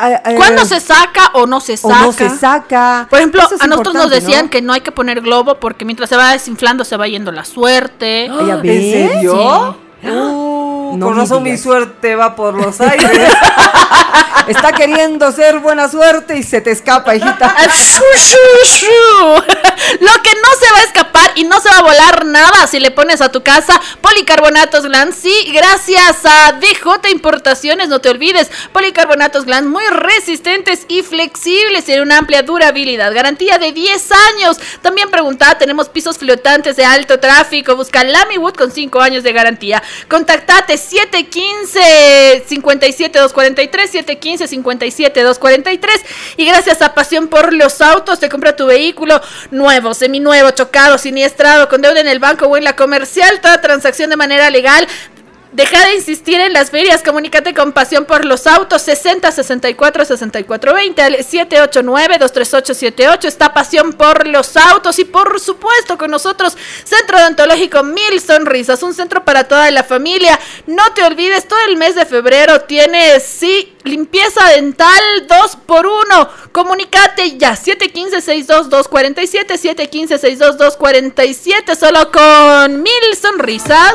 Eh, eh, ¿Cuándo se saca o no se o saca? no se saca? Por ejemplo, es a nosotros nos decían ¿no? que no hay que poner globo porque mientras se va desinflando se va yendo la suerte. Ah, ¿ya ¿En serio? Sí. Uh, No con razón mi suerte va por los aires. *laughs* Está queriendo ser buena suerte y se te escapa, hijita. *laughs* Lo que no se va a escapar y no se va a volar nada si le pones a tu casa policarbonatos Glan. Sí, gracias a DJ Importaciones, no te olvides. Policarbonatos Glan muy resistentes y flexibles y de una amplia durabilidad. Garantía de 10 años. También pregunta, tenemos pisos flotantes de alto tráfico. Busca Lamy Wood con 5 años de garantía. Contactate 715 57 243 715 57 243 y gracias a Pasión por los Autos te compra tu vehículo nuevo, seminuevo, chocado, siniestrado, con deuda en el banco o en la comercial, toda transacción de manera legal. Deja de insistir en las ferias, comunícate con Pasión por los Autos 60 64 64 20 al 789 238 78 está Pasión por los Autos y por supuesto con nosotros Centro Odontológico Mil Sonrisas, un centro para toda la familia. No te olvides, todo el mes de febrero tienes sí limpieza dental 2 por 1. Comunícate ya 715 62247 715 62247 solo con Mil Sonrisas.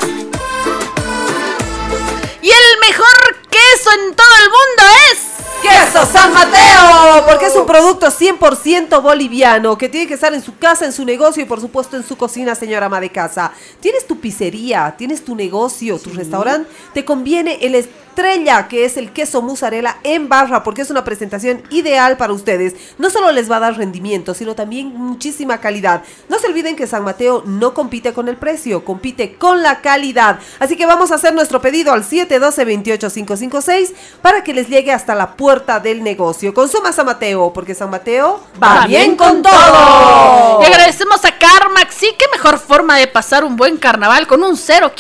Mejor queso en todo el mundo es... Queso San Mateo, porque es un producto 100% boliviano que tiene que estar en su casa, en su negocio y por supuesto en su cocina, señora ama de casa. Tienes tu pizzería, tienes tu negocio, tu restaurante, te conviene el estrella que es el queso mozzarella en barra porque es una presentación ideal para ustedes. No solo les va a dar rendimiento, sino también muchísima calidad. No se olviden que San Mateo no compite con el precio, compite con la calidad. Así que vamos a hacer nuestro pedido al 712-28556 para que les llegue hasta la puerta del negocio. Consuma San Mateo, porque San Mateo va, bien con todo. Y agradecemos a Carmax. Sí, qué mejor forma de pasar un buen carnaval con un cero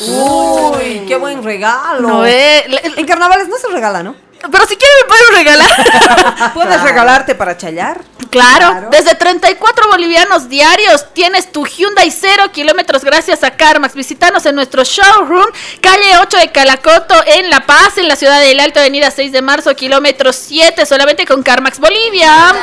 Uy, qué buen regalo. No, eh, En carnavales no se regala, ¿no? Pero si quieren me pueden regalar. *laughs* Puedes regalarte para chayar. Claro, desde 34 bolivianos diarios tienes tu Hyundai 0 kilómetros gracias a Carmax. Visítanos en nuestro showroom, calle 8 de Calacoto, en La Paz, en la ciudad del Alto, avenida 6 de marzo, kilómetro 7, solamente con Carmax Bolivia.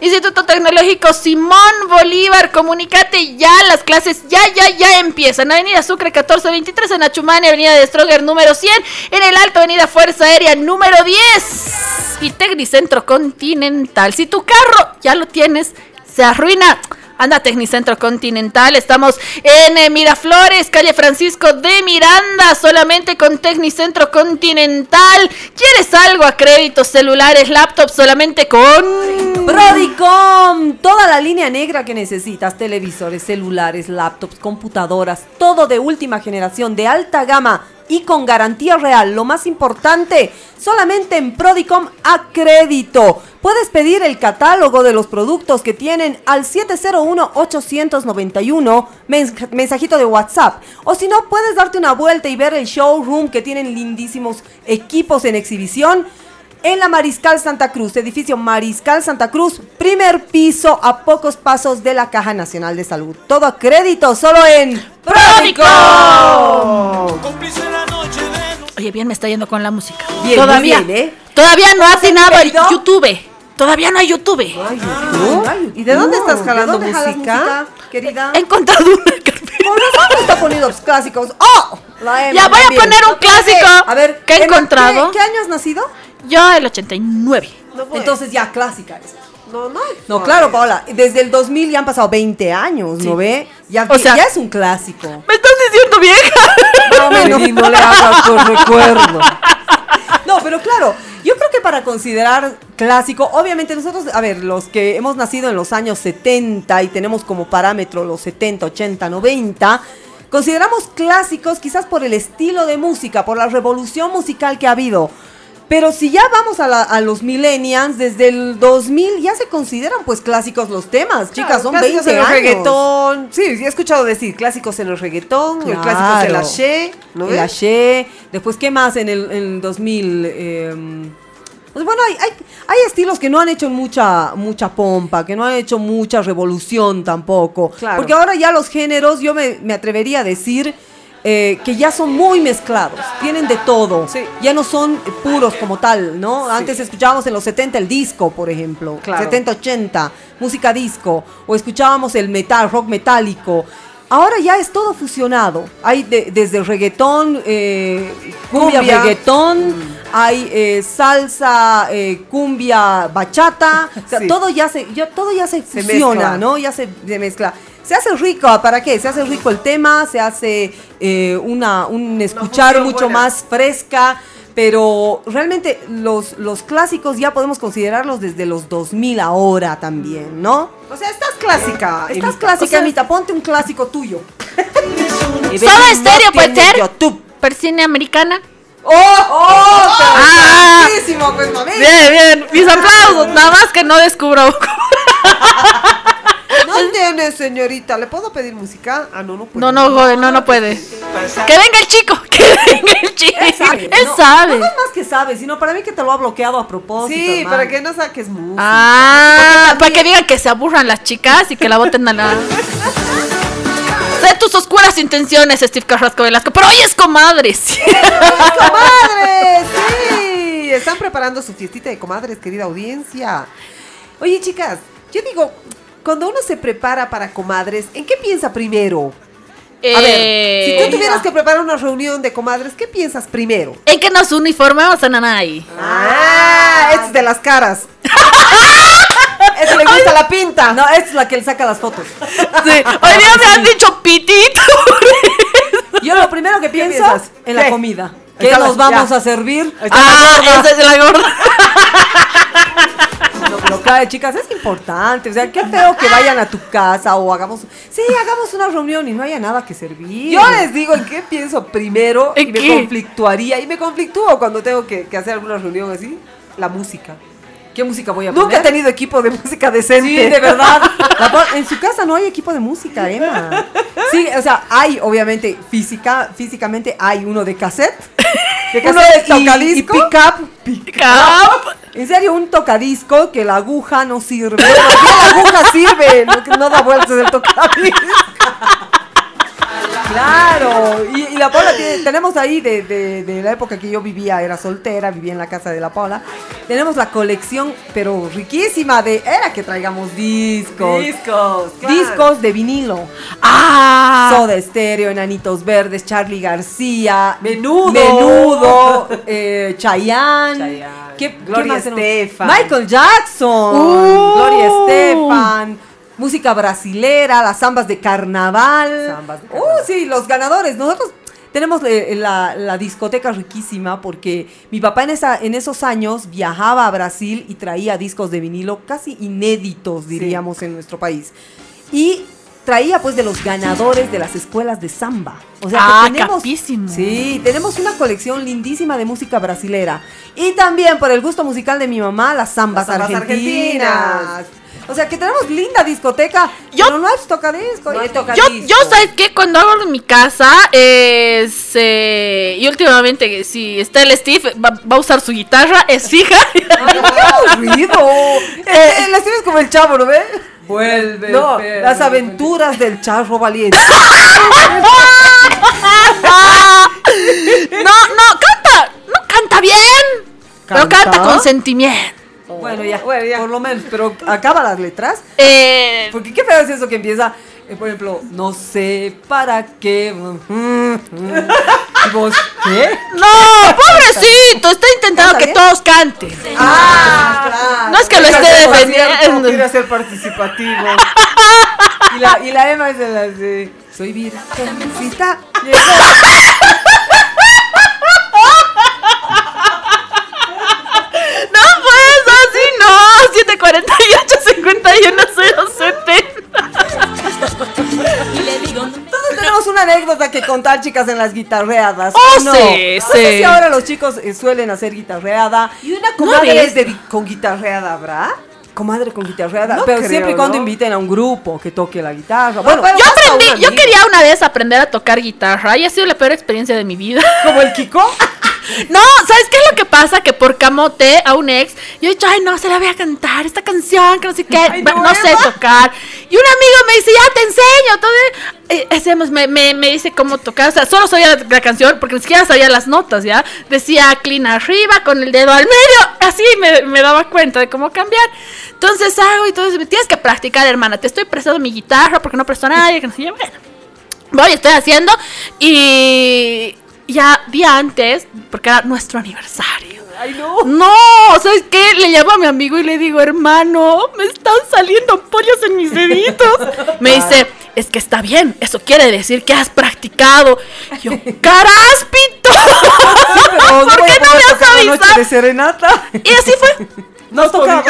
Instituto Tecnológico Simón Bolívar, comunícate ya, las clases ya, ya, ya empiezan. Avenida Sucre 1423 en Achumani, avenida de Stroger número 100, en el Alto, avenida Fuerza Aérea número 10 y Tecnicentro Continental. Si tu carro ya lo tienes, se arruina. Anda Tecnicentro Continental, estamos en eh, Miraflores, calle Francisco de Miranda, solamente con Tecnicentro Continental. ¿Quieres algo a créditos, celulares, laptops, solamente con... Prodicom, toda la línea negra que necesitas, televisores, celulares, laptops, computadoras, todo de última generación, de alta gama y con garantía real. Lo más importante, solamente en Prodicom a crédito. Puedes pedir el catálogo de los productos que tienen al 701-891, mens- mensajito de WhatsApp. O si no, puedes darte una vuelta y ver el showroom que tienen lindísimos equipos en exhibición. En la Mariscal Santa Cruz, edificio Mariscal Santa Cruz, primer piso a pocos pasos de la Caja Nacional de Salud. Todo a crédito, solo en Prodicom. Oye, bien me está yendo con la música. Bien, todavía, bien, ¿eh? todavía no ha ¿Has atinado el pedido? YouTube. Todavía no hay YouTube. ¿Y de dónde estás jalando ¿De dónde jalas música? querida? He encontrado una Con razón está poniendo los clásicos. *laughs* ¡Oh! La Emma Ya voy a poner un clásico A ver, que he encontrado. ¿Qué, qué año has nacido? Yo el 89. Entonces ya clásica es. No, no. No, claro, Paola. Desde el 2000 ya han pasado 20 años, ¿no ve? Ya, O sea- ya es un clásico. ¿Me estás diciendo vieja? No, *laughs* Vení, no le hagas *laughs* con recuerdo. No, pero claro, yo creo que para considerar clásico, obviamente nosotros, a ver, los que hemos nacido en los años 70 y tenemos como parámetro los 70, 80, 90, consideramos clásicos quizás por el estilo de música, por la revolución musical que ha habido. Pero si ya vamos a, la- a los millennials, desde el 2000 ya se consideran pues clásicos los temas, chicas, son clásicos 20 en el años. reggaetón. Sí, sí, he escuchado decir clásicos en el reggaetón, el clásicos en la she, ¿no El? Haché, después, ¿qué más en el, en el 2000? Eh, pues bueno, hay, hay, hay estilos que no han hecho mucha, mucha pompa, que no han hecho mucha revolución tampoco. Claro. Porque ahora ya los géneros, yo me, me atrevería a decir eh, que ya son muy mezclados, tienen de todo. Ya no son eh, puros como tal, ¿no? Antes escuchábamos en los 70 el disco, por ejemplo. Claro. 70, 80, música disco. O escuchábamos el metal, rock metálico. Ahora ya es todo fusionado. Hay de- desde el reggaetón, eh, cumbia, Cumbia. reggaetón, hay eh, salsa, eh, cumbia, bachata. O sea, Sí. todo ya se, ya, todo ya se, Se fusiona, mezcla. ¿no? Ya se, se mezcla. Se hace rico, ¿para qué? Se hace rico el tema, se hace eh, una, un escuchar mucho buena. más fresca. Pero realmente los, los clásicos ya podemos considerarlos desde los 2000 ahora también, ¿no? O sea, estás clásica. Estás Emita. clásica, O sea, Emita, ponte un clásico tuyo. *laughs* ven, Estéreo, puede ser. YouTube. persina americana. ¡Oh! ¡Oh! pero Ah. buenísimo, pues, mami. Bien, bien. Mis aplausos. Nada más que no descubro. *laughs* No tiene, señorita. ¿Le puedo pedir música? Ah, no, no puedo. No, no, joven, no, no puede. Que venga el chico. *laughs* Que venga el chico. Él sabe. Él no, sabe. No es más que sabe, sino para mí que te lo ha bloqueado a propósito. Sí, hermano. para que no saques música. Ah, para que digan que se aburran las chicas y que la voten a la. Sé tus oscuras intenciones, Steve Carrasco Velasco, pero hoy es comadres. *laughs* ¡Comadres! ¡Sí! Están preparando su fiestita de comadres, querida audiencia. Oye, chicas, yo digo, cuando uno se prepara para comadres, ¿en qué piensa primero? A ver, si tú tuvieras que preparar una reunión de comadres, ¿qué piensas primero? En que nos uniformamos a Nanay. Ah, este es de las caras. *laughs* Ese le gusta la pinta. No, es la que él saca las fotos. Sí. *laughs* Hoy día me han dicho pitito. *laughs* Yo lo primero que pienso piensas? en la comida. ¿Qué nos vamos ya. a servir? Ah, esa es la gorda. No, pero claro, chicas, es importante. O sea, qué feo que vayan a tu casa o hagamos. Sí, hagamos una reunión y no haya nada que servir. Yo les digo en qué pienso primero y ¿En me qué? conflictuaría. Y me conflictúo cuando tengo que, que hacer alguna reunión así. La música. ¿Qué música voy a Nunca he poner? tenido equipo de música decente. Sí, de verdad. *laughs* En su casa no hay equipo de música, Emma. Sí, o sea, hay, obviamente, física, físicamente hay uno de cassette. De uno cassette de y- tocadisco. y pick-up. Pick-up. En serio, un tocadisco que la aguja no sirve. La aguja sirve, no, que no da vueltas el tocadisco. Claro, y, y la Paula tiene, tenemos ahí de, de- de la época que yo vivía, era soltera, vivía en la casa de la Paula. Tenemos la colección, pero riquísima de, era que traigamos discos. Discos, claro. Discos de vinilo. Ah. Soda Estéreo, Enanitos Verdes, Charlie García, Menudo. Menudo, *laughs* eh, Chayanne, Chayanne. ¿Qué, Gloria? Estefan. Michael Jackson, Uh. Gloria Estefan, música brasilera, las zambas de carnaval. Zambas de Uh, sí, los ganadores. Nosotros tenemos eh, la, la discoteca riquísima porque mi papá en, esa, en esos años viajaba a Brasil y traía discos de vinilo casi inéditos, diríamos, en nuestro país. Y traía pues de los ganadores de las escuelas de samba. O sea, que Ah, tenemos, capísimo. Sí, tenemos una colección lindísima de música brasilera. Y también por el gusto musical de mi mamá, las zambas, Las zambas argentinas. argentinas. O sea, que tenemos linda discoteca. Yo- pero no hay tocadisco. No hay y- Yo, tocadisco. yo ¿sabes qué? Cuando hago en mi casa, es, eh, y últimamente, si está el Steve, va, va a usar su guitarra, es fija. *laughs* Ay, qué aburrido. *laughs* Eh, el Steve es como el chavo, ¿no ve? Vuelve. No, perro. las aventuras del charro valiente. *laughs* no, no, canta, no canta bien, pero canta con sentimiento. Bueno, ya, Bueno, ya. por lo menos, pero acaba las letras. Eh, Porque qué feo es eso que empieza, eh, por ejemplo, no sé para qué. *laughs* Y vos, ¿qué? no, *laughs* pobrecito, está intentando ¿Canta que todos canten. Ah, claro. No es que lo esté defendiendo. Quiere ser participativo. Y la, y la Emma es de las de. Soy virgencita. No, pues, así no. 748 51 070. Entonces tenemos una anécdota que contar, chicas, en las guitarreadas. Oh, ¿o no? sí, No sé sí. si ahora los chicos eh, suelen hacer guitarreada. ¿Y una comadre es de con guitarreada habrá? Comadre con guitarreada. No pero creo, siempre y cuando ¿no? inviten a un grupo que toque la guitarra. Bueno, Yo aprendí, yo quería una vez aprender a tocar guitarra y ha sido la peor experiencia de mi vida. como el Kiko. *laughs* No, ¿sabes qué es lo que pasa? Que por camote a un ex, yo he dicho, ay, no, se la voy a cantar, esta canción, que no sé qué, Ay, no, no, sé tocar. Y un amigo me dice, ya te enseño. Entonces, eh, hacemos, me, me, me dice cómo tocar, o sea, solo sabía la, la canción, porque ni siquiera sabía las notas, ¿ya? Decía clean arriba, con el dedo al medio, así me, me daba cuenta de cómo cambiar. Entonces hago y entonces me tienes que practicar, hermana, te estoy prestando mi guitarra porque no presto a nadie, que no sé bueno. Voy, estoy haciendo y ya día antes, porque era nuestro aniversario. Ay, no. No, ¿sabes qué? Le llamo a mi amigo y le digo, hermano, me están saliendo pollos en mis deditos. *laughs* Me dice, es que está bien, eso quiere decir que has practicado. Yo, ¡caraspito! *laughs* Pero ¿Por qué no me has avisado? de serenata. Y así fue. *laughs* Nos tocaba.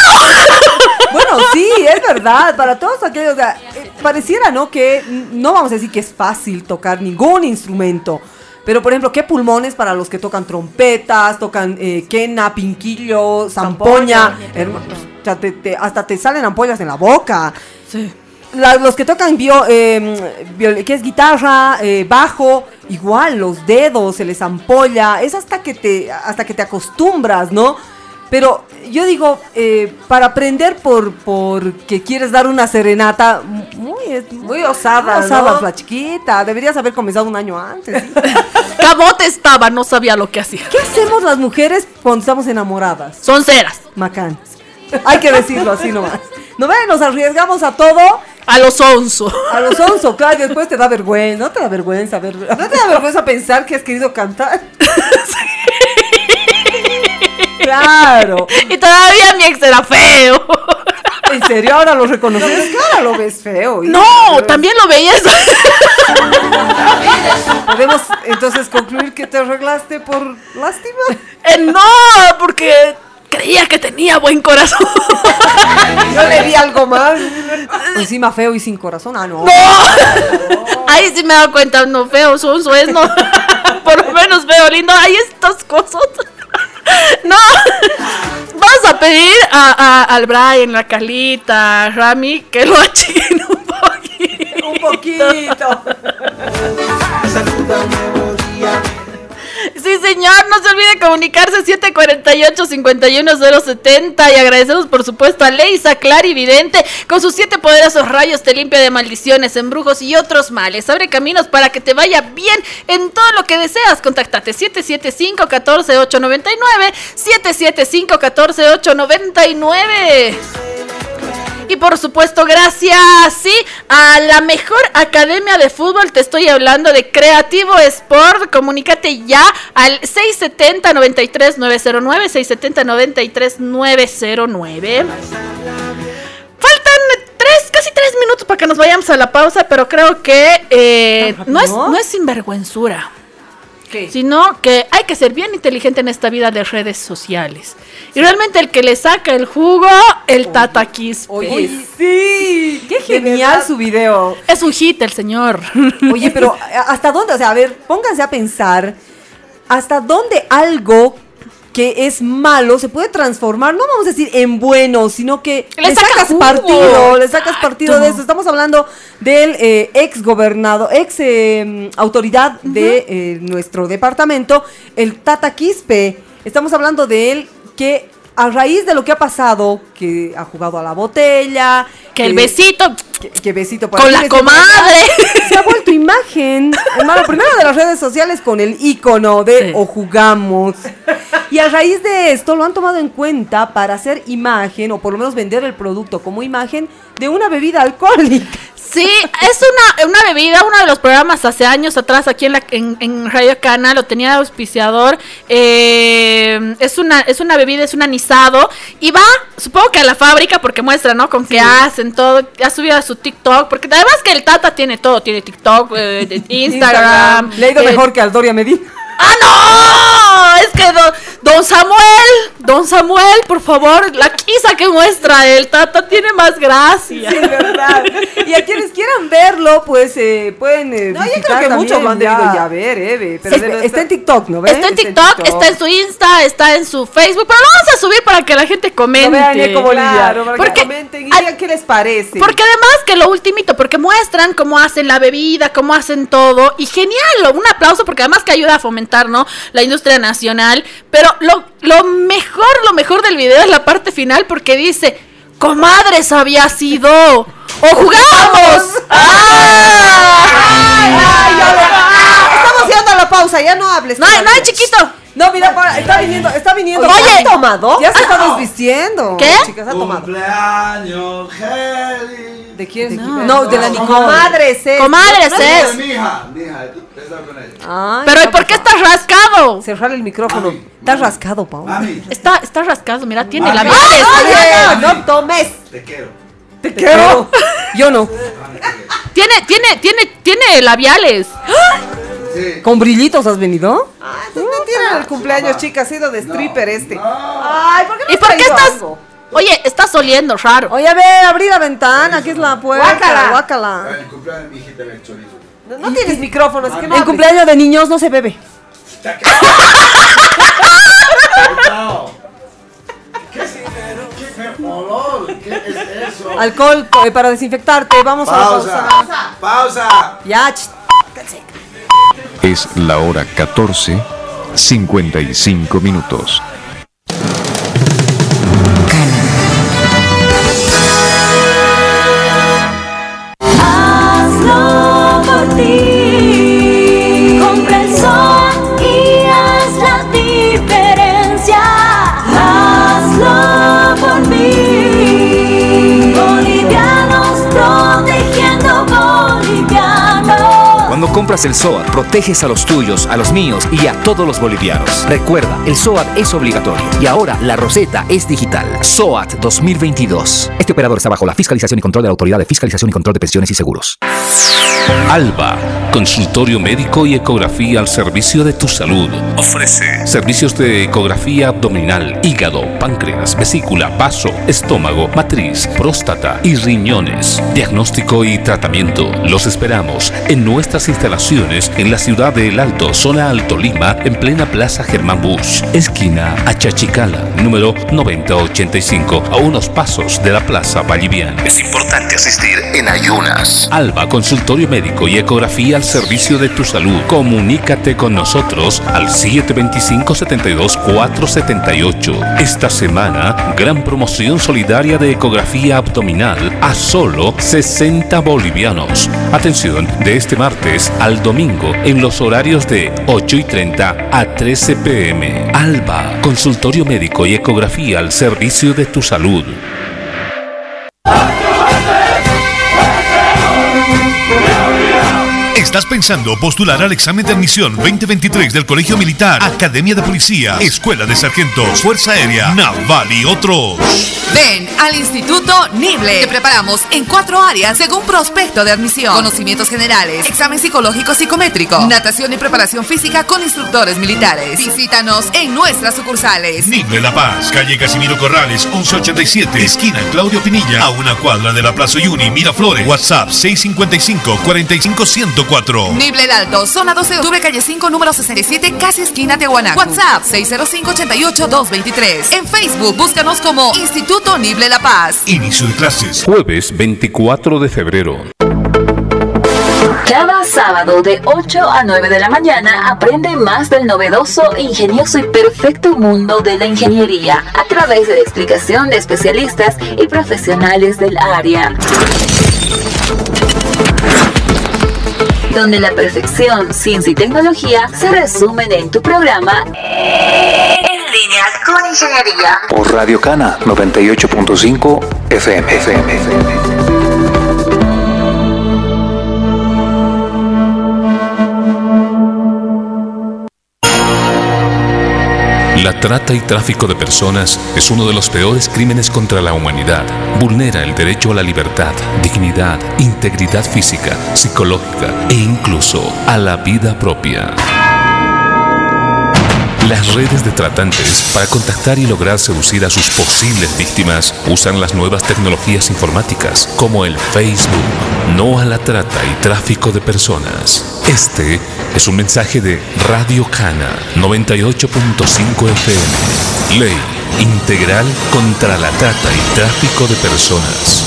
bueno, sí, es verdad. Para todos aquellos, o sea, eh, pareciera, ¿no? Que no vamos a decir que es fácil tocar ningún instrumento. Pero, por ejemplo, ¿qué pulmones para los que tocan trompetas, tocan eh, quena, pinquillo, zampoña? Zampoña. herma- o sea, te- te- hasta te salen ampollas en la boca. Sí. La- los que tocan bio, eh, viol- ¿qué es guitarra, eh, bajo, igual los dedos se les ampolla, es hasta que te hasta que te acostumbras, ¿no? Pero yo digo, eh, para aprender por porque quieres dar una serenata, muy, Muy osada, muy osada ¿no? la chiquita, deberías haber comenzado un año antes. ¿sí? *laughs* Cabote estaba, no sabía lo que hacía. ¿Qué hacemos las mujeres cuando estamos enamoradas? Son ceras. Macanas. Hay que decirlo así nomás. ¿No ven? Nos arriesgamos a todo. A los onzo. A los onzo, claro, y después te da vergüenza. No te da vergüenza ver. ¿No te da vergüenza *laughs* pensar que has querido cantar? *laughs* Claro. *laughs* Y todavía mi ex era feo. *laughs* ¿En serio ahora lo reconoces? Claro, lo ves feo. y- No, también lo veías. *laughs* Podemos entonces concluir que te arreglaste por lástima. Eh, no, porque creía que tenía buen corazón. Yo le vi algo más. Encima feo y sin corazón. Ah, no. Ahí sí me he dado cuenta, no feo, son es no. Por lo menos veo lindo. Hay estas cosas. *laughs* No. Vamos a pedir a, a- al Brian, la Calita, a Rami, que lo achiquen un poquito. Un poquito. Sí, señor, no se olvide comunicarse 748-51070 y agradecemos por supuesto a Leisa Clarividente con sus siete poderosos rayos te limpia de maldiciones, embrujos y otros males. Abre caminos para que te vaya bien en todo lo que deseas. Contáctate 775-14899 775-14899 y por supuesto, gracias, sí, a la mejor academia de fútbol, te estoy hablando de Creativo Sport. Comunícate ya al 670-93-909, 670-93-909. Faltan tres, casi tres minutos para que nos vayamos a la pausa, pero creo que eh, no, es, no es sinvergüenzura. Sino que hay que ser bien inteligente en esta vida de redes sociales. Y realmente el que le saca el jugo, el Tata Quispe. Oye, sí. Qué genial su video. Es un hit el señor. *laughs* Oye, pero ¿hasta dónde? O sea, a ver, pónganse a pensar. ¿Hasta dónde algo que es malo se puede transformar? No vamos a decir en bueno, sino que Le le, saca sacas jugo. partido, le sacas partido de eso. Estamos hablando del eh, ex gobernador, ex eh, autoridad de eh, nuestro departamento, el Tata Quispe. Estamos hablando de él que a raíz de lo que ha pasado, que ha jugado a la botella, Que el besito. que, que besito por Con la comadre. *laughs* Se ha vuelto imagen, hermano, primero de las redes sociales con el icono de o jugamos. Y a raíz de esto lo han tomado en cuenta para hacer imagen, o por lo menos vender el producto como imagen, de una bebida alcohólica. Sí, es una, una bebida, uno de los programas hace años atrás aquí en, la, en, en Radio Cana, lo tenía auspiciador. eh, es, una, es una bebida, es un anisado. Y va, supongo que a la fábrica, porque muestra, ¿no? Con qué hacen todo. Ha subido a su TikTok, porque además que el Tata tiene todo, tiene TikTok, eh, de- *laughs* Instagram. Le ha ido eh, mejor que al Doria Medina. ¡Ah, no! Es que don, don Samuel, don Samuel, por favor, la quisa que muestra el Tata tiene más gracia. Sí, verdad. Y a quienes quieran verlo, pues eh, pueden. eh, No, yo creo que también muchos lo han ya- debido ya ver, Eve. Pero Está- debe está en TikTok, ¿no ves? Está en TikTok, está en su Insta, está en su Facebook, pero lo vamos a subir para que la gente comente. Lo vean, Eco Bolivia. Claro, para Porque- que comenten y digan qué les parece. Porque además que lo ultimito, porque muestran cómo hacen la bebida, cómo hacen todo, y genial, un aplauso porque además que ayuda a fomentar, ¿no? La industria nacional, pero lo, lo mejor, lo mejor del video es la parte final porque dice, comadres había sido, o jugamos. *laughs* Estamos llegando a la pausa, ya no hables. No, no chiquito. No, mira, para- está viniendo, está viniendo. Oye. ¿Ya has tomado? Ya se está *laughs* desvistiendo. ¿Qué? Chicas, ha tomado. Cumpleaños, Heli. ¿De quién? No, no, de la Nicole. Comadres, eh. Comadres, No, es. Mi hija, mi hija, estás con ella. Ay, Pero ¿y por qué estás rascado? Cerrar el micrófono. Está rascado, Pau. Mami, Está, está rascado, mira, tiene Mami. labiales. Oye, no tomes. te quiero. Te quiero. Yo no. Tiene, tiene, tiene, tiene labiales. Sí. ¿Con brillitos has venido? No tiene el cumpleaños, chica. Ha sido de stripper este. Ay, ¿por qué no ¿Y por qué estás? Oye, estás oliendo raro. Oye, a ver, abrí la ventana, aquí es la puerta. Guácala. Guácala. El cumpleaños de mi hijita del chorizo. No, no tienes micrófono, así que no En cumpleaños de niños no se bebe. *laughs* ¿Qué? ¿Qué es eso? Alcohol eh, para desinfectarte. Vamos a la Pausa. pausa. Pausa. Ya, ch- Es la hora 14, 55 minutos. Cuando compras el SOAT, proteges a los tuyos, a los míos y a todos los bolivianos. Recuerda, el SOAT es obligatorio y ahora la roseta es digital. SOAT 2022. Este operador está bajo la fiscalización y control de la Autoridad de Fiscalización y Control de Pensiones y Seguros. Alba, consultorio médico y ecografía al servicio de tu salud. Ofrece servicios de ecografía abdominal, hígado, páncreas, vesícula, vaso, estómago, matriz, próstata y riñones. Diagnóstico y tratamiento. Los esperamos en nuestras instalaciones en la ciudad de El Alto, zona Alto Lima, en plena Plaza Germán Bush, esquina Achachicala, número 9085, a unos pasos de la Plaza Vallivian. Es importante asistir en ayunas. Alba Consultorio Médico y Ecografía al servicio de tu salud. Comunícate con nosotros al 725-72-478. Esta semana, gran promoción solidaria de ecografía abdominal a solo 60 bolivianos. Atención, de este martes al domingo en los horarios de 8 y 30 a 13 pm. Alba Consultorio Médico y Ecografía al servicio de tu salud. ¿Estás pensando postular al examen de admisión 2023 del Colegio Militar, Academia de Policía, Escuela de Sargentos, Fuerza Aérea, Naval y otros? Ven al Instituto Nible. Te preparamos en cuatro áreas según prospecto de admisión. Conocimientos generales, examen psicológico psicométrico, natación y preparación física con instructores militares. Visítanos en nuestras sucursales. Nible La Paz, calle Casimiro Corrales, 1187, esquina Claudio Pinilla, a una cuadra de la Plaza Uyuni, Miraflores. WhatsApp 655-45104. Nible el Alto, zona 12 de octubre, calle 5, número 67, casi esquina Tehuanaco. WhatsApp 605-88-223. En Facebook, búscanos como Instituto Nible La Paz. Inicio de clases. Jueves 24 de febrero. Cada sábado de 8 a 9 de la mañana aprende más del novedoso, ingenioso y perfecto mundo de la ingeniería a través de la explicación de especialistas y profesionales del área. Donde la perfección, ciencia y tecnología se resumen en tu programa En línea con ingeniería. Por Radio Cana 98.5 FM. FM. La trata y tráfico de personas es uno de los peores crímenes contra la humanidad. Vulnera el derecho a la libertad, dignidad, integridad física, psicológica e incluso a la vida propia. Las redes de tratantes, para contactar y lograr seducir a sus posibles víctimas, usan las nuevas tecnologías informáticas, como el Facebook. No a la trata y tráfico de personas. Este es un mensaje de Radio Cana 98.5 FM. Ley integral contra la trata y tráfico de personas.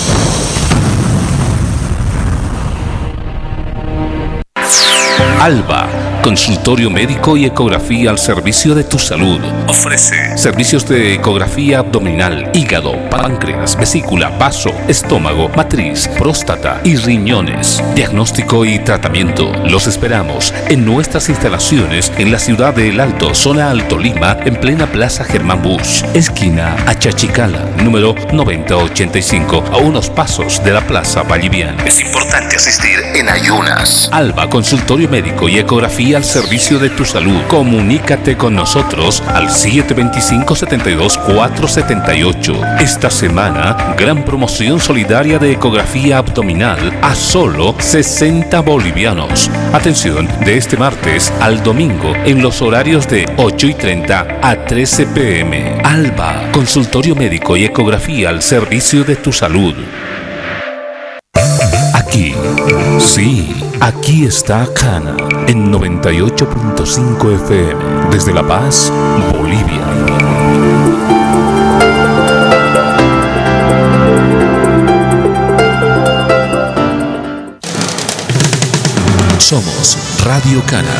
Alba, consultorio médico y ecografía al servicio de tu salud. Ofrece servicios de ecografía abdominal, hígado, páncreas, vesícula, vaso, estómago, matriz, próstata y riñones. Diagnóstico y tratamiento. Los esperamos en nuestras instalaciones en la ciudad de El Alto, zona Alto Lima, en plena Plaza Germán Bush, esquina Achachicala, número 9085, a unos pasos de la Plaza Vallivian. Es importante asistir en ayunas. Alba Consultorio Médico y Ecografía al servicio de tu salud. Comunícate con nosotros al 725-72-478. Esta semana, gran promoción solidaria de ecografía abdominal a solo 60 bolivianos. Atención, de este martes al domingo en los horarios de 8 y 30 a 13 pm. Alba Consultorio Médico y Ecografía al servicio de tu salud. Aquí, sí Aquí está Cana en 98.5 FM desde La Paz, Bolivia. Somos Radio Cana.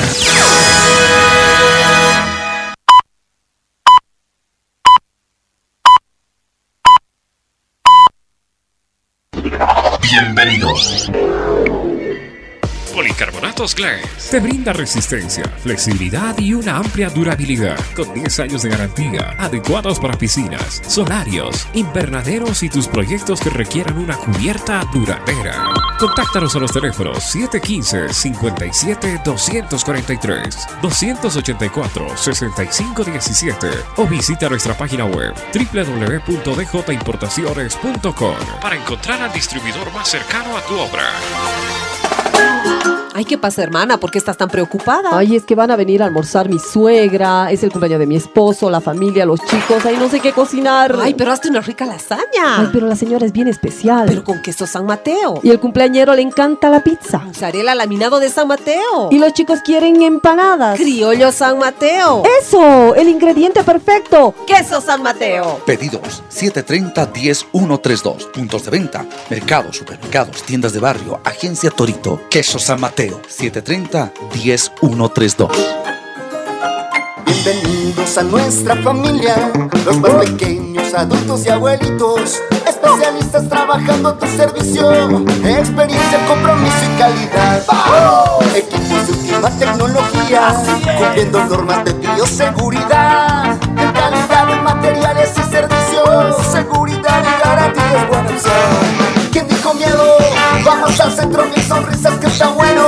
Bienvenidos. Policarbonatos Glass te brinda resistencia, flexibilidad y una amplia durabilidad con 10 años de garantía, adecuados para piscinas, solarios, invernaderos y tus proyectos que requieran una cubierta duradera. Contáctanos a los teléfonos 715-57-243, 284-6517 o visita nuestra página web www.djimportaciones.com para encontrar al distribuidor más cercano a tu obra. Ay, ¿qué pasa, hermana? ¿Por qué estás tan preocupada? Ay, es que van a venir a almorzar mi suegra, es el cumpleaños de mi esposo, la familia, los chicos, ay, no sé qué cocinar. Ay, pero hazte una rica lasaña. Ay, pero la señora es bien especial. Pero con queso San Mateo. Y el cumpleañero le encanta la pizza. Mozzarella laminado de San Mateo. Y los chicos quieren empanadas. Criollo San Mateo. ¡Eso! El ingrediente perfecto. Queso San Mateo. Pedidos 730-10132. Puntos de venta. Mercados, supermercados, tiendas de barrio, agencia Torito. Queso San Mateo 730-10132. Bienvenidos a nuestra familia, los más pequeños, adultos y abuelitos, especialistas trabajando a tu servicio, experiencia, compromiso y calidad. Equipos de última tecnología, cumpliendo normas de bioseguridad, en calidad de materiales y servicios, seguridad y garantía es buena opción. ¿Quién dijo miedo? Vamos al centro, mil sonrisas que está bueno.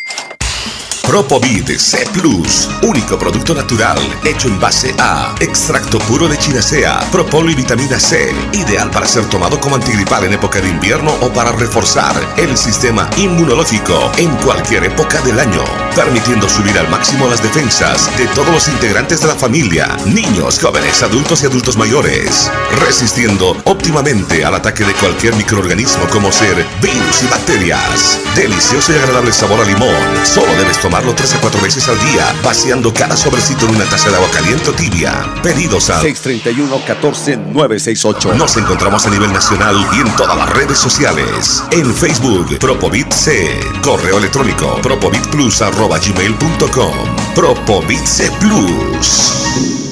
Propovid C Plus, único producto natural hecho en base a extracto puro de chinacea, propolo y vitamina C, ideal para ser tomado como antigripal en época de invierno o para reforzar el sistema inmunológico en cualquier época del año, permitiendo subir al máximo las defensas de todos los integrantes de la familia, niños, jóvenes, adultos y adultos mayores, resistiendo óptimamente al ataque de cualquier microorganismo como ser virus y bacterias. Delicioso y agradable sabor a limón, solo debes tomarlo 3 a 4 veces al día, vaciando cada sobrecito en una taza de agua caliente o tibia. Pedidos a 631-14-968. Nos encontramos a nivel nacional y en todas las redes sociales. En Facebook, Propovit C. Correo electrónico, propovitplus.gmail.com. Propovit C Plus.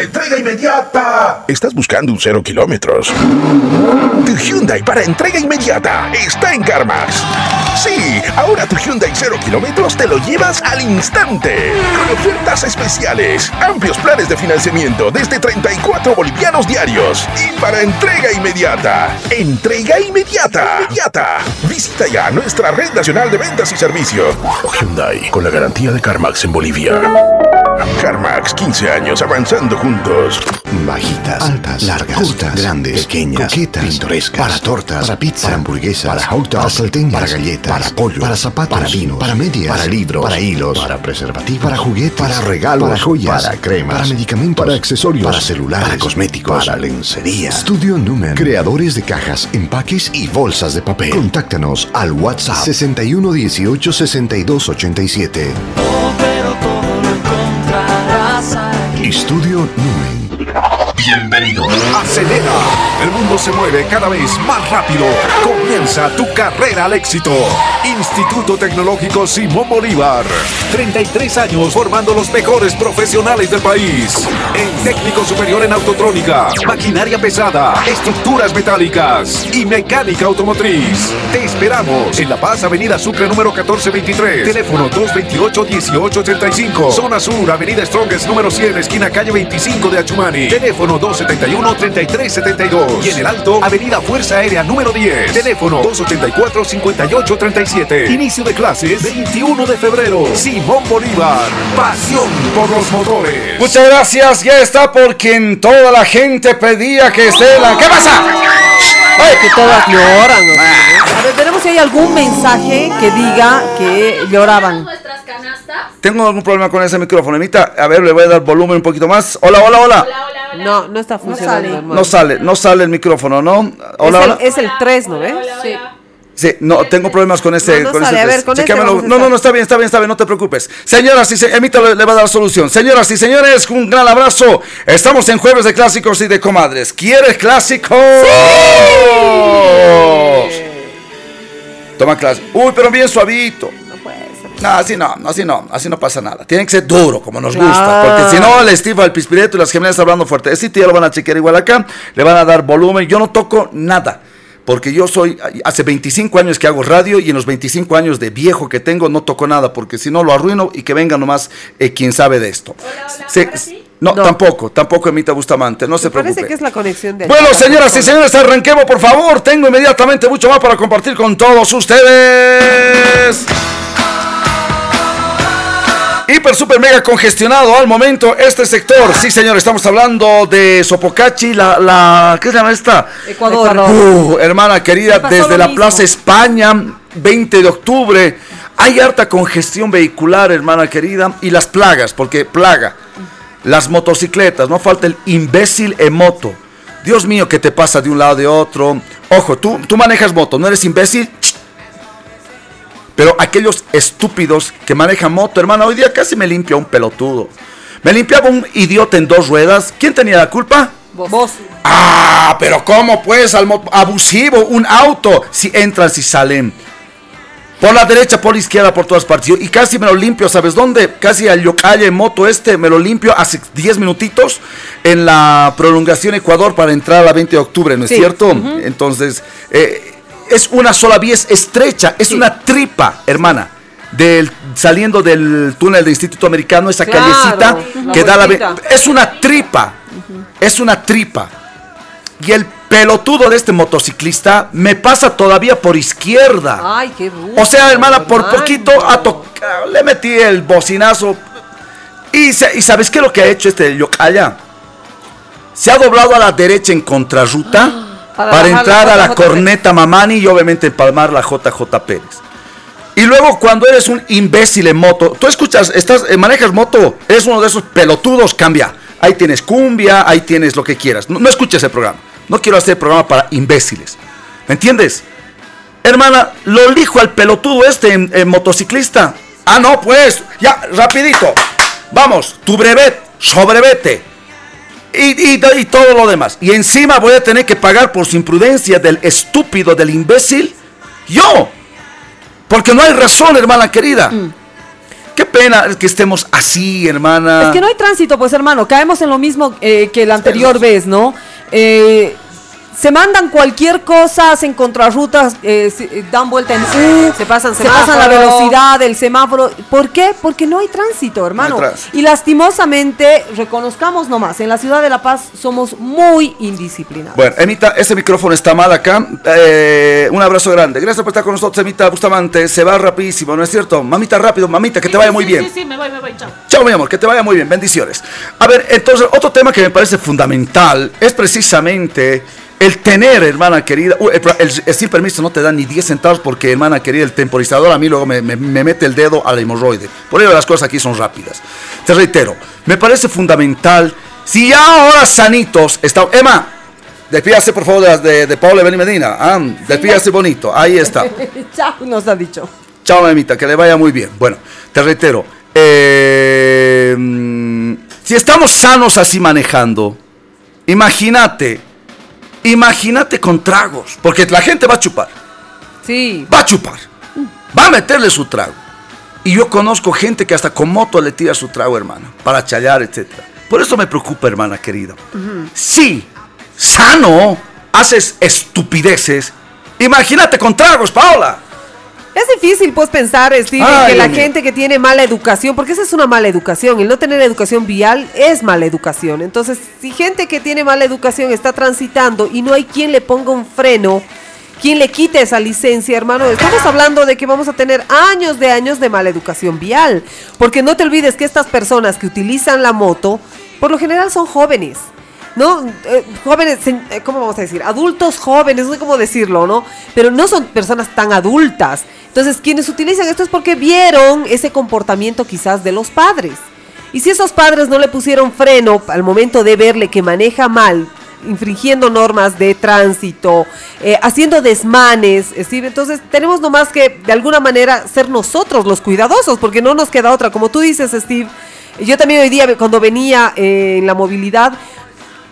¡Entrega inmediata! ¿Estás buscando un cero kilómetros? Tu Hyundai para entrega inmediata está en CarMax. Sí, ahora tu Hyundai cero kilómetros te lo llevas al instante. Con ofertas especiales, amplios planes de financiamiento desde 34 bolivianos diarios. Y para entrega inmediata. Entrega inmediata. Inmediata. Visita ya nuestra red nacional de ventas y servicio. Hyundai, con la garantía de CarMax en Bolivia. CarMax, 15 años avanzando juntos. Bajitas, altas, largas, cortas, grandes, pequeñas, coquetas, pintorescas, para tortas, para pizza, para hamburguesas, para hot dogs, para salteñas, para galletas, para pollo, para zapatos, para vinos, para medias, para libros, para hilos, para preservativos, para juguetes, para regalos, para joyas, para cremas, para medicamentos, para accesorios, para celulares, para cosméticos, para lencería. Studio Numen, creadores de cajas, empaques y bolsas de papel. Contáctanos al WhatsApp 61 18 Estudio Numen. Bienvenido. Acelera. El mundo se mueve cada vez más rápido. Comienza tu carrera al éxito. Instituto Tecnológico Simón Bolívar. 33 años formando los mejores profesionales del país. En técnico superior en autotrónica, maquinaria pesada, estructuras metálicas y mecánica automotriz. Te esperamos en La Paz, Avenida Sucre número 1423. Teléfono 228-1885. Zona Sur, Avenida Strongest número 100, esquina calle 25 de Achumani. Teléfono 271-3372. Y en el Alto, Avenida Fuerza Aérea número 10. Teléfono 284-5837. Inicio de clases 21 de febrero. Simón Bolívar. Pasión por los motores. Muchas gracias, ya está por quien toda la gente pedía que esté la... ¿Qué pasa? Ay, que todas lloran. ¿no? A ver, veremos si hay algún mensaje que diga que lloraban. Tengo algún problema con ese micrófono. Emita, a ver, le voy a dar volumen un poquito más. Hola, hola, hola. No, no está funcionando. No sale, no sale el micrófono, ¿no? Hola, es, hola. es el 3, ¿no ves? Sí. Sí, no, tengo problemas con este. No, no con sale, ese a ver, test. con este Chequéamelo. vamos a no, no, no, está bien, está bien, está bien, no te preocupes. Señoras y señores, Emita le, le va a dar solución. Señoras y señores, un gran abrazo. Estamos en Jueves de Clásicos y de Comadres. ¿Quieres clásicos? Toma clase. Uy, pero bien suavito. No, así no, así no, así no pasa nada. Tiene que ser duro, como nos gusta. Porque si no, el Steve, el Pispireto y las gemelas hablando fuerte. Este ya lo van a chequear igual acá. Le van a dar volumen. Yo no toco nada. Porque yo soy, hace 25 años que hago radio y en los 25 años de viejo que tengo no toco nada porque si no lo arruino y que venga nomás eh, quien sabe de esto. Se- no, tampoco, tampoco Emita Bustamante, no se Parece preocupe. que es la conexión de. Bueno, señoras y señores, arranquemos por favor. Tengo inmediatamente mucho más para compartir con todos ustedes. Hiper, super, mega congestionado al momento este sector. Sí, señor, estamos hablando de Sopocachi, la, la ¿qué se llama esta? Ecuador. Uh, hermana querida, desde la mismo. Plaza España, 20 de octubre. Hay harta congestión vehicular, hermana querida, y las plagas, porque plaga. Las motocicletas, no falta el imbécil en moto. Dios mío, ¿qué te pasa de un lado de otro? Ojo, tú, tú manejas moto, ¿no eres imbécil? Pero aquellos estúpidos que manejan moto, hermano, hoy día casi me limpia un pelotudo. Me limpiaba un idiota en dos ruedas. ¿Quién tenía la culpa? Vos. Ah, pero ¿cómo pues? Abusivo, un auto. Si entran, si salen. Por la derecha, por la izquierda, por todas partes. Y casi me lo limpio, ¿sabes dónde? Casi al Yocalle en moto este, me lo limpio hace 10 minutitos en la prolongación Ecuador para entrar a la 20 de octubre, ¿no es Sí. cierto? Entonces, eh, es una sola vía, es estrecha, es una tripa, hermana. Del, saliendo del túnel del Instituto Americano, esa Claro, callecita la que da la... Es una tripa, es una tripa. Y el pelotudo de este motociclista me pasa todavía por izquierda. Ay, qué bruto. O sea, hermana, por hermano. poquito ha tocado, le metí el bocinazo. Y, se- y ¿sabes qué es lo que ha hecho este Yocaya? Se ha doblado a la derecha en contrarruta Para para, bajar la entrar a la corneta Mamani y obviamente empalmar la JJ Pérez. Y luego cuando eres un imbécil en moto, tú escuchas, estás, eh, manejas moto, eres uno de esos pelotudos, cambia. Ahí tienes cumbia, ahí tienes lo que quieras. No, no escuches el programa. No quiero hacer programa para imbéciles. ¿Me entiendes? Hermana, lo elijo al pelotudo este en, en motociclista. Ah, no, pues, ya, rapidito. Vamos, tu brevet, sobrevete. Y, y, y todo lo demás. Y encima voy a tener que pagar por su imprudencia del estúpido, del imbécil. Yo. Porque no hay razón, hermana querida. Qué pena que estemos así, hermana. Es que no hay tránsito, pues hermano, caemos en lo mismo eh, que la anterior vez, ¿no? Eh, se mandan cualquier cosa, hacen contrarrutas, eh, se- eh, dan vuelta en U, Se pasan se pasan la velocidad del semáforo. ¿Por qué? Porque no hay tránsito, hermano. No hay tránsito. Y lastimosamente, reconozcamos nomás, en la ciudad de La Paz somos muy indisciplinados. Bueno, Emita, ese micrófono está mal acá. Eh, un abrazo grande. Gracias por estar con nosotros, Emita Bustamante. Se va rapidísimo, ¿no es cierto? Mamita, rápido, mamita, que te vaya muy bien. Sí, sí, me voy, me voy, chao. Chao, mi amor, que te vaya muy bien, bendiciones. A ver, entonces, otro tema que me parece fundamental es precisamente el tener, hermana querida, uh, el, el- permiso no te da ni 10 centavos porque, hermana querida, el temporizador a mí luego me, me- me mete el dedo a la hemorroide. Por ello las cosas aquí son rápidas. Te reitero, me parece fundamental, si ya ahora sanitos, está, Emma, despídase por favor de, de, de Paula Beni Medina, ah, despídase bonito, ahí está. *laughs* Chao, nos ha dicho. Chao, mamita, que le vaya muy bien. Bueno, te reitero. eh, si estamos sanos así manejando, Imagínate, imagínate con tragos, porque la gente va a chupar. Sí. Va a chupar. Va a meterle su trago. Y yo conozco gente que hasta con moto le tira su trago, hermano, para challar, etc. Por eso me preocupa, hermana querida. Sí, sano, haces estupideces. Imagínate con tragos, Paola. Es difícil, pues, pensar, Ay, que la gente que tiene mala educación, porque esa es una mala educación, el no tener educación vial es mala educación. Entonces, si gente que tiene mala educación está transitando y no hay quien le ponga un freno, quien le quite esa licencia, hermano, estamos hablando de que vamos a tener años de años de mala educación vial. Porque no te olvides que estas personas que utilizan la moto, por lo general son jóvenes. ¿No? Eh, jóvenes, eh, ¿cómo vamos a decir? Adultos jóvenes, no sé cómo decirlo, ¿no? Pero no son personas tan adultas. Entonces, quienes utilizan esto es porque vieron ese comportamiento quizás de los padres. Y si esos padres no le pusieron freno al momento de verle que maneja mal, infringiendo normas de tránsito, eh, haciendo desmanes, Steve, entonces tenemos nomás que de alguna manera ser nosotros los cuidadosos, porque no nos queda otra. Como tú dices, Steve, yo también hoy día cuando venía en la movilidad,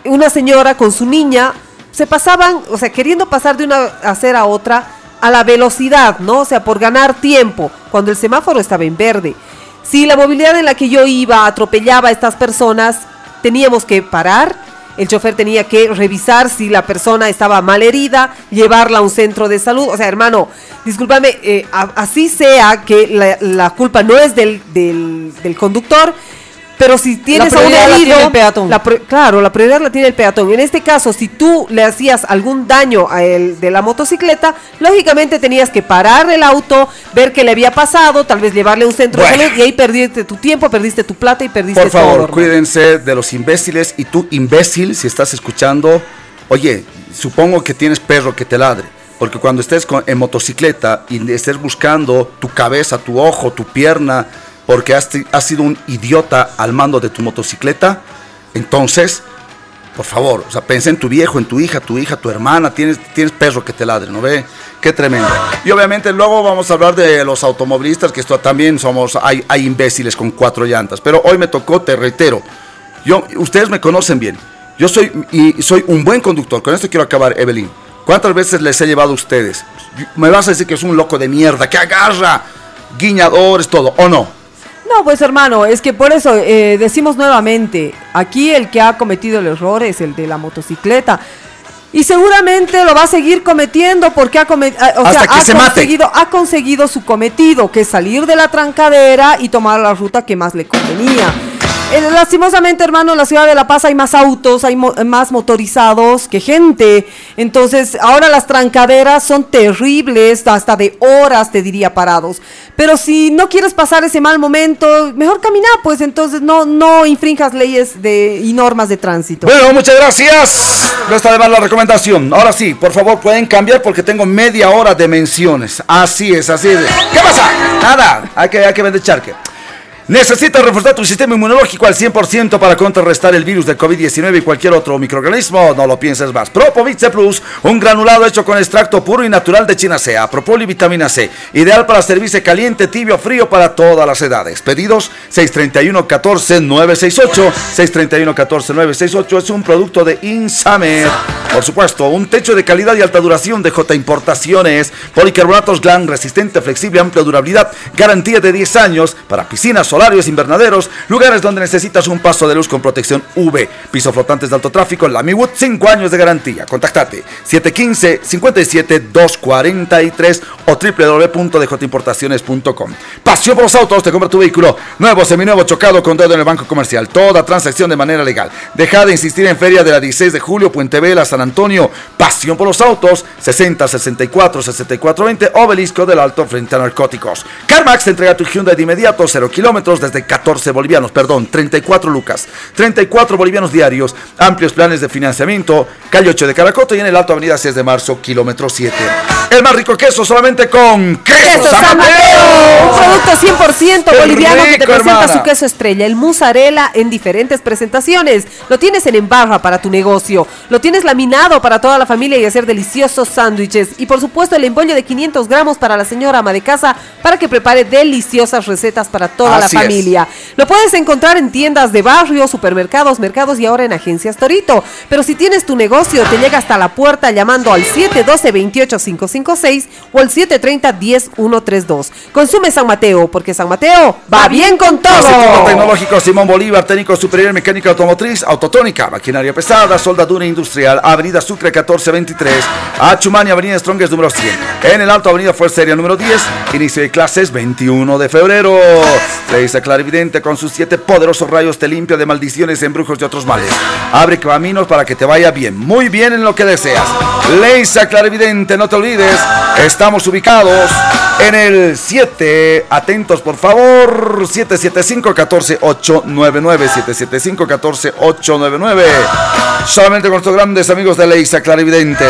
una señora con su niña se pasaban, o sea, queriendo pasar de una acera a otra a la velocidad, ¿no? O sea, por ganar tiempo, cuando el semáforo estaba en verde. Si la movilidad en la que yo iba atropellaba a estas personas, teníamos que parar, el chofer tenía que revisar si la persona estaba mal herida, llevarla a un centro de salud. O sea, hermano, discúlpame, eh, así sea que la, la culpa no es del, del, del conductor, pero si tienes a un prioridad la herido, tiene el peatón. la pri- claro, la prioridad la tiene el peatón. En este caso, si tú le hacías algún daño a el de la motocicleta, lógicamente tenías que parar el auto, ver qué le había pasado, tal vez llevarle a un centro Bueno. de salud y ahí perdiste tu tiempo, perdiste tu plata y perdiste Por favor, todo. cuídense de los imbéciles. Y tú, imbécil, si estás escuchando, oye, supongo que tienes perro que te ladre. Porque cuando estés con- en motocicleta y estés buscando tu cabeza, tu ojo, tu pierna, porque has, has sido un idiota al mando de tu motocicleta, entonces, por favor, o sea, pensé en tu viejo, en tu hija, tu hija, tu hermana, tienes, tienes perro que te ladre, ¿no ve? Qué tremendo. Y obviamente luego vamos a hablar de los automovilistas, que esto también somos, hay, hay imbéciles con cuatro llantas. Pero hoy me tocó, te reitero, yo, ustedes me conocen bien. Yo soy, y soy un buen conductor. Con esto quiero acabar, Evelyn. ¿Cuántas veces les he llevado a ustedes? Me vas a decir que es un loco de mierda, que agarra guiñadores, todo, ¿o no? No, pues hermano, es que por eso eh, decimos nuevamente, aquí el que ha cometido el error es el de la motocicleta. Y seguramente lo va a seguir cometiendo porque ha, come- ah, o sea, ha se mate. conseguido, ha conseguido su cometido, que es salir de la trancadera y tomar la ruta que más le convenía. Eh, lastimosamente, hermano, en la ciudad de La Paz hay más autos, hay más motorizados que gente. Entonces, ahora las trancaderas son terribles, hasta de horas, te diría, parados. Pero si no quieres pasar ese mal momento, mejor caminar, pues entonces no, no infrinjas leyes de, y normas de tránsito. Bueno, muchas gracias. No está de más la recomendación. Ahora sí, por favor, pueden cambiar porque tengo media hora de menciones. Así es, así es. ¿Qué pasa? Nada, hay que, hay que vender charque. Necesitas reforzar tu sistema inmunológico al 100% para contrarrestar el virus del COVID-19 y cualquier otro microorganismo. No lo pienses más. Propovit C Plus, un granulado hecho con extracto puro y natural de chinacea, propol y vitamina C. Ideal para servirse caliente, tibio o frío para todas las edades. Pedidos 631-14-968. 631-14-968 es un producto de Insamer. Por supuesto, un techo de calidad y alta duración de J Importaciones. Policarbonatos GLAN, resistente, flexible, amplia durabilidad. Garantía de 10 años para piscinas, solarios, invernaderos. Lugares donde necesitas un paso de luz con protección UV. Piso flotantes de alto tráfico. Lamiwood, 5 años de garantía. Contactate 715-57-243 o www.djimportaciones.com. Pasión por los autos. Te compra tu vehículo nuevo, seminuevo, chocado con dedo en el banco comercial. Toda transacción de manera legal. Deja de insistir en Feria de la 16 de julio, Puente Vela, San Antonio. Pasión por los autos. 60 64 64 20. Obelisco del Alto frente a narcóticos. CarMax te entrega tu Hyundai de inmediato, 0 kilómetros desde 14 bolivianos, perdón, 34 lucas. 34 bolivianos diarios. Amplios planes de financiamiento. Calle 8 de Caracoto y en el Alto Avenida 6 de Marzo, kilómetro 7. El más rico queso solamente con queso, Queso San San Mateo. Mateo, un producto 100% Qué boliviano que te presenta hermana. su queso estrella, el mozzarella en diferentes presentaciones. Lo tienes en embarra para tu negocio, lo tienes laminado para toda la familia y hacer deliciosos sándwiches. Y por supuesto el embollo de 500 gramos para la señora ama de casa para que prepare deliciosas recetas para toda Así. Familia. Lo puedes encontrar en tiendas de barrio, supermercados, mercados y ahora en agencias Torito. Pero si tienes tu negocio, te llega hasta la puerta llamando al 712-28556 o al 730-10132. Consume San Mateo, porque San Mateo va bien con todo. Tecnológico Simón Bolívar, técnico superior en mecánica automotriz, autotónica, maquinaria pesada, soldadura industrial, Avenida Sucre 1423, a Chumani, Avenida Strongest número 100. En el Alto, Avenida Fuerza Aérea número 10, inicio de clases 21 de febrero. Leisa Clarividente con sus siete poderosos rayos te limpia de maldiciones, embrujos y otros males. Abre caminos para que te vaya bien, muy bien en lo que deseas. Leisa Clarividente, no te olvides, estamos ubicados en el 7, atentos por favor, 775-14899, 775-14899. Solamente con nuestros grandes amigos de Leisa Clarividente.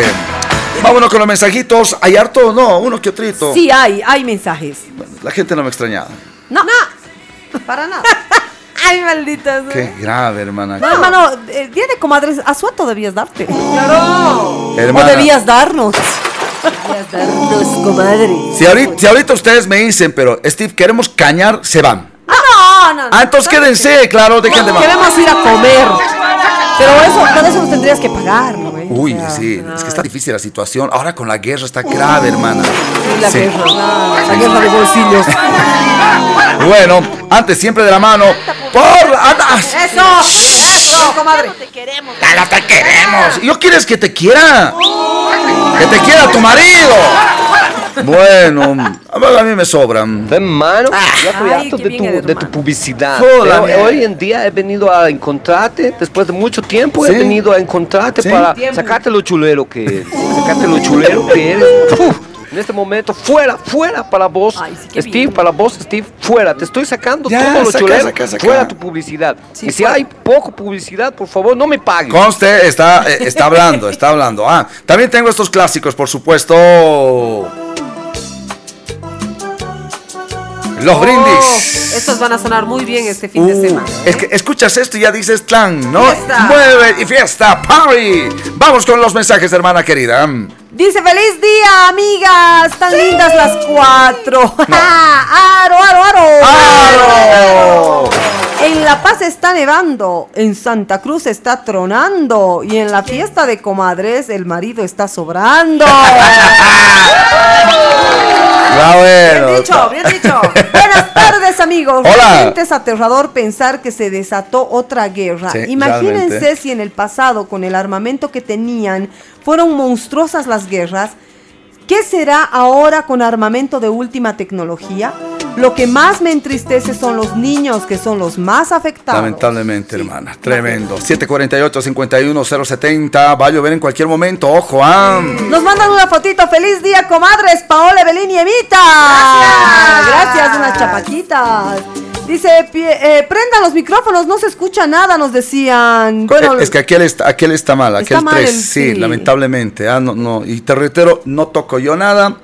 Vámonos con los mensajitos. ¿Hay harto o no? Uno que otrito. Sí, hay, hay mensajes. La gente no me extrañaba. No, no, para nada. *laughs* Ay, malditas. Qué grave, hermana. No, hermano, día de comadres, a suato debías darte. Claro. Hermana. O debías darnos. Debías darnos, comadre. Si ahorita, si ahorita ustedes me dicen, pero Steve, queremos cañar, se van. Ah, no, no. Ah, entonces quédense, claro, dejen de Queremos ir a comer. Pero eso, por eso nos tendrías que pagar, ¿no? Uy, sí, es que está difícil la situación. Ahora con la guerra está grave, hermana. La Sí. guerra, la, la guerra de bolsillos. *laughs* Bueno, antes siempre de la mano. Por anda. Eso, eso, comadre. Dale, te queremos. ¿Yo quieres que te quiera? Que te quiera tu marido. Bueno, a mí me sobran. Hermano, Ah. ya estoy harto de tu, de tu publicidad. Pero hoy en día he venido a encontrarte, después de mucho tiempo Sí. he venido a encontrarte Sí. para Tiempo. sacarte lo chulero que eres. Sacarte lo chulero que eres. Uf, en este momento, fuera, fuera para vos, Steve, para vos, Steve, fuera. Te estoy sacando Ya, todo lo saca, chulero. saca, saca. Fuera tu publicidad. y si fuera. hay poco publicidad, por favor, no me paguen. Conste, está, eh, está hablando, está hablando. Ah, también tengo estos clásicos, por supuesto. Los brindis. Oh, estos van a sonar muy bien este fin de Uh, semana. es que escuchas esto y ya dices clan, ¿no? Fiesta. Mueve y fiesta, party. Vamos con los mensajes, hermana querida. Dice, feliz día, amigas. Tan lindas las cuatro. *laughs* ¡Aro, aro, aro! ¡Aro! En La Paz está nevando, en Santa Cruz está tronando y en la fiesta de comadres el marido está sobrando. *laughs* Bien dicho, bien dicho. Buenas tardes, *laughs* amigos. Hola. Realmente es aterrador pensar que se desató otra guerra. Sí, Imagínense realmente. si en el pasado, con el armamento que tenían, fueron monstruosas las guerras. ¿Qué será ahora con armamento de última tecnología? Lo que más me entristece son los niños, que son los más afectados. Lamentablemente, hermana. Tremendo. 748-51070. Va a llover en cualquier momento. Ojo, ah. Nos mandan una fotito. ¡Feliz día, comadres! Paola, Belín y Evita. Gracias. Gracias, unas chapaquitas. Dice, eh, prendan los micrófonos, no se escucha nada, nos decían. Bueno, es que aquel está, aquel está mal, Está aquel mal 3, el- sí, sí. lamentablemente. Ah, no, no. Y te reitero, no toco yo nada.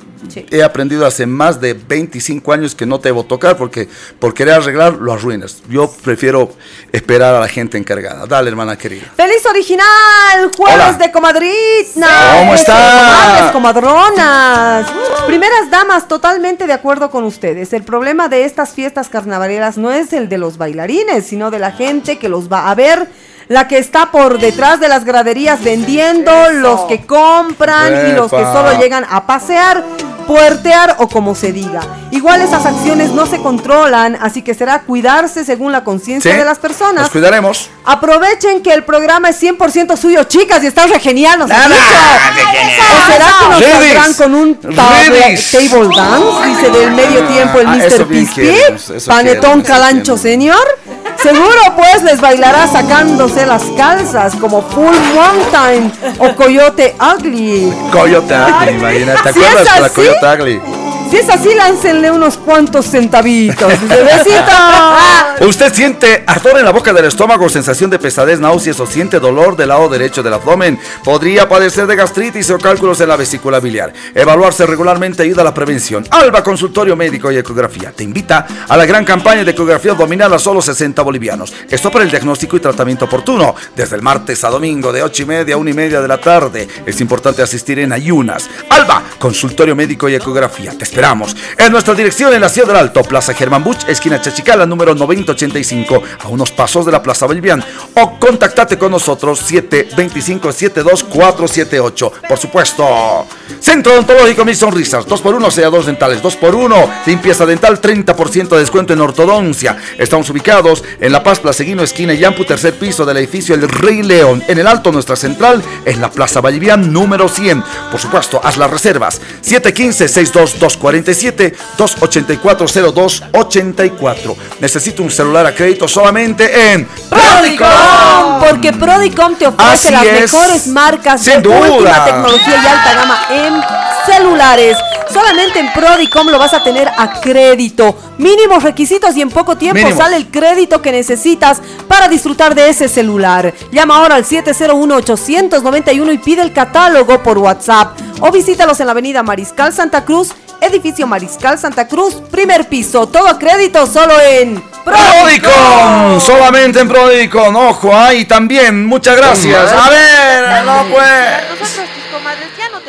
He aprendido hace más de 25 años que no te debo tocar porque por querer arreglar lo arruinas. Yo prefiero esperar a la gente encargada. Dale, hermana querida. ¡Feliz original! ¡Jueves Hola. de comadritas! ¿Cómo está? Comadres, comadronas. Primeras damas, totalmente de acuerdo con ustedes. El problema de estas fiestas carnavaleras no es el de los bailarines, sino de la gente que los va a ver. La que está por detrás de las graderías vendiendo, los que compran y los que solo llegan a pasear, puertear o como se diga. Igual esas acciones no se controlan, así que será cuidarse según la conciencia Sí, de las personas. Nos cuidaremos. Aprovechen que el programa es 100% suyo, chicas, y está re genial, nos han Nada, dicho. qué genial. ¿O será que nos saldrán con un table, table dance? Dice del medio tiempo el Ah, Mr. bien Pispi. queremos, eso Panetón Calancho Señor. Seguro pues les bailará sacándose las calzas como Full Mountain o Coyote Ugly. Coyote Ugly, imagínate. ¿Te Si acuerdas es de la así, Coyote Ugly? Si es así, láncenle unos cuantos centavitos. Dice, besito. *laughs* ¿Usted siente ardor en la boca del estómago, sensación de pesadez, náuseas o siente dolor del lado derecho del abdomen? Podría padecer de gastritis o cálculos en la vesícula biliar. Evaluarse regularmente ayuda a la prevención. Alba Consultorio Médico y Ecografía te invita a la gran campaña de ecografía abdominal a solo 60 bolivianos. Esto para el diagnóstico y tratamiento oportuno. Desde el martes a domingo de 8 y media a 1 y media de la tarde. Es importante asistir en ayunas. Alba Consultorio Médico y Ecografía. Te esperamos. En nuestra dirección en la Ciudad del Alto, Plaza Germán Buch, esquina Chachicala, número 9085, a unos pasos de la Plaza Bolivian. O contactate con nosotros 725-72478. Por supuesto. Centro Odontológico Mis Sonrisas. 2x1 selladores dentales. 2x1 limpieza dental. 30% de descuento en ortodoncia. Estamos ubicados en La Paz, Placeguino, esquina Yampu, tercer piso del edificio El Rey León. En el alto, nuestra central es la Plaza Bolivian número 100. Por supuesto, haz las reservas. 715-62247, 284-0284. Necesito un celular a crédito solamente en Prodicom, porque Prodicom te ofrece Así las es. mejores marcas Sin de última duda. tecnología y alta gama en celulares. Solamente en Prodicom lo vas a tener a crédito. Mínimos requisitos y en poco tiempo sale el crédito que necesitas para disfrutar de ese celular. Llama ahora al 701-891 y pide el catálogo por WhatsApp. O visítalos en la avenida Mariscal Santa Cruz, edificio Mariscal Santa Cruz, primer piso. Todo a crédito solo en Prodicom. Solamente en Prodicom. Ojo, ahí también. Muchas gracias. A ver, no pues.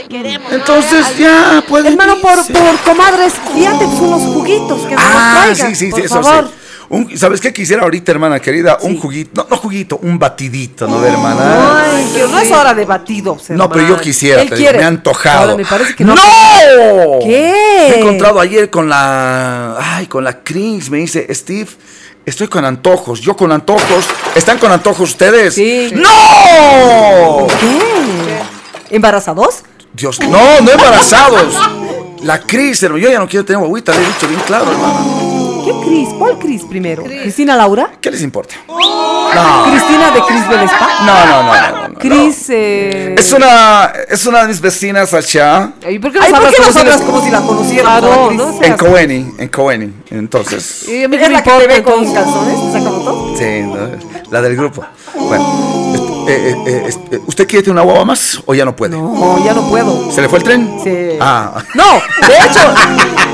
No queremos. Entonces ya puede. Hermano, por, por comadres, antes unos juguitos que nos Ah, traigan, sí, sí, por sí, eso favor. sí. Un- ¿Sabes qué quisiera ahorita, hermana querida? Un juguito, no, no juguito, un batidito, ¿no, hermana? Ay, que no es hora de batidos. No, pero yo quisiera, Él te digo, quiere. me ha antojado. Ahora, me parece que no. ¡No! ¿Qué? Me he encontrado ayer con la. Ay, con la Chris. Me dice, Steve, estoy con antojos. Yo con antojos. ¿Están con antojos ustedes? Sí. ¡No! ¿Qué? ¿Embarazados? Dios, no, no embarazados. La Cris, hermano, yo ya no quiero tener guaguita, le he dicho bien claro, hermano. ¿Qué Cris? ¿Cuál Cris primero? ¿Cristina Laura? ¿Qué les importa? ¿Cristina de Cris Belespa? No, no, no, no. no. Cris. Eh... Es una, es una de mis vecinas allá. ¿Y por qué nos ¿por hablas como hablas como si la conociéramos? Claro, no En Coweni, en Coweni. Entonces, Y a mí ¿Es qué me la que te ve con calzones? ¿Te saca foto? sí, ¿no? la del grupo. Bueno, eh, eh, eh, eh, ¿usted quiere tener una guagua más o ya no puede? No, ya no puedo. ¿Se le fue el tren? Sí. Ah, No, de hecho,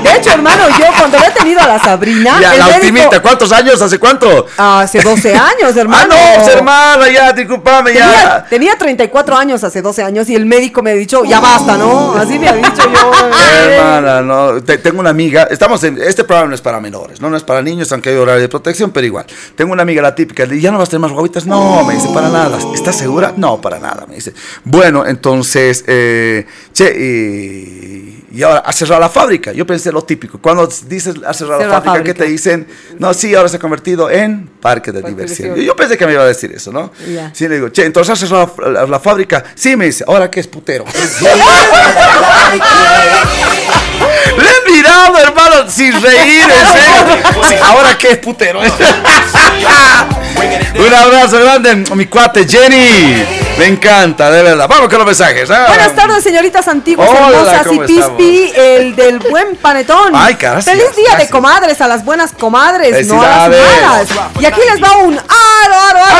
de hecho, hermano, yo cuando he tenido a la Sabrina, ya, la médico-. ¿Cuántos años? ¿Hace cuánto? Hace 12 *laughs* años, Ah, hermano. no, hermana, ya, disculpame, Tenía, ya. tenía 34 años hace 12 años y el médico me ha dicho, ya basta, ¿no? Así me ha dicho yo. Hermana, no, te- tengo una amiga, estamos en, este programa no es para menores, no, no es para niños, aunque hay horario de protección, pero igual. Tengo una amiga, la típica, le ¿ya no vas a tener más guaguitas? No, me dice, para nada. ¿Estás segura? No, para nada, me dice. Bueno, entonces, eh, che, y, y ahora, ha cerrado la fábrica. Yo pensé lo típico. Cuando dices ha cerrado la fábrica, ¿qué te dicen? No, sí, ahora se ha convertido en parque de diversión. diversión. Yo pensé que me iba a decir eso, ¿no? Sí, le digo, che, entonces ha cerrado la, la fábrica. Sí, me dice, ¿ahora qué es putero? *laughs* Le he mirado, hermano, sin reír, en serio. *laughs* Sí, ahora qué es putero. *laughs* Un abrazo grande, mi cuate Jenny. Me encanta, de verdad. Vamos con los mensajes. ¿ah? Buenas tardes, señoritas antiguas, Hola, hermosas y ¿cómo pispi, el del buen panetón. Ay, gracias, Feliz día de gracias. comadres a las buenas comadres, no a las malas. Y aquí les va un aro, aro, aro.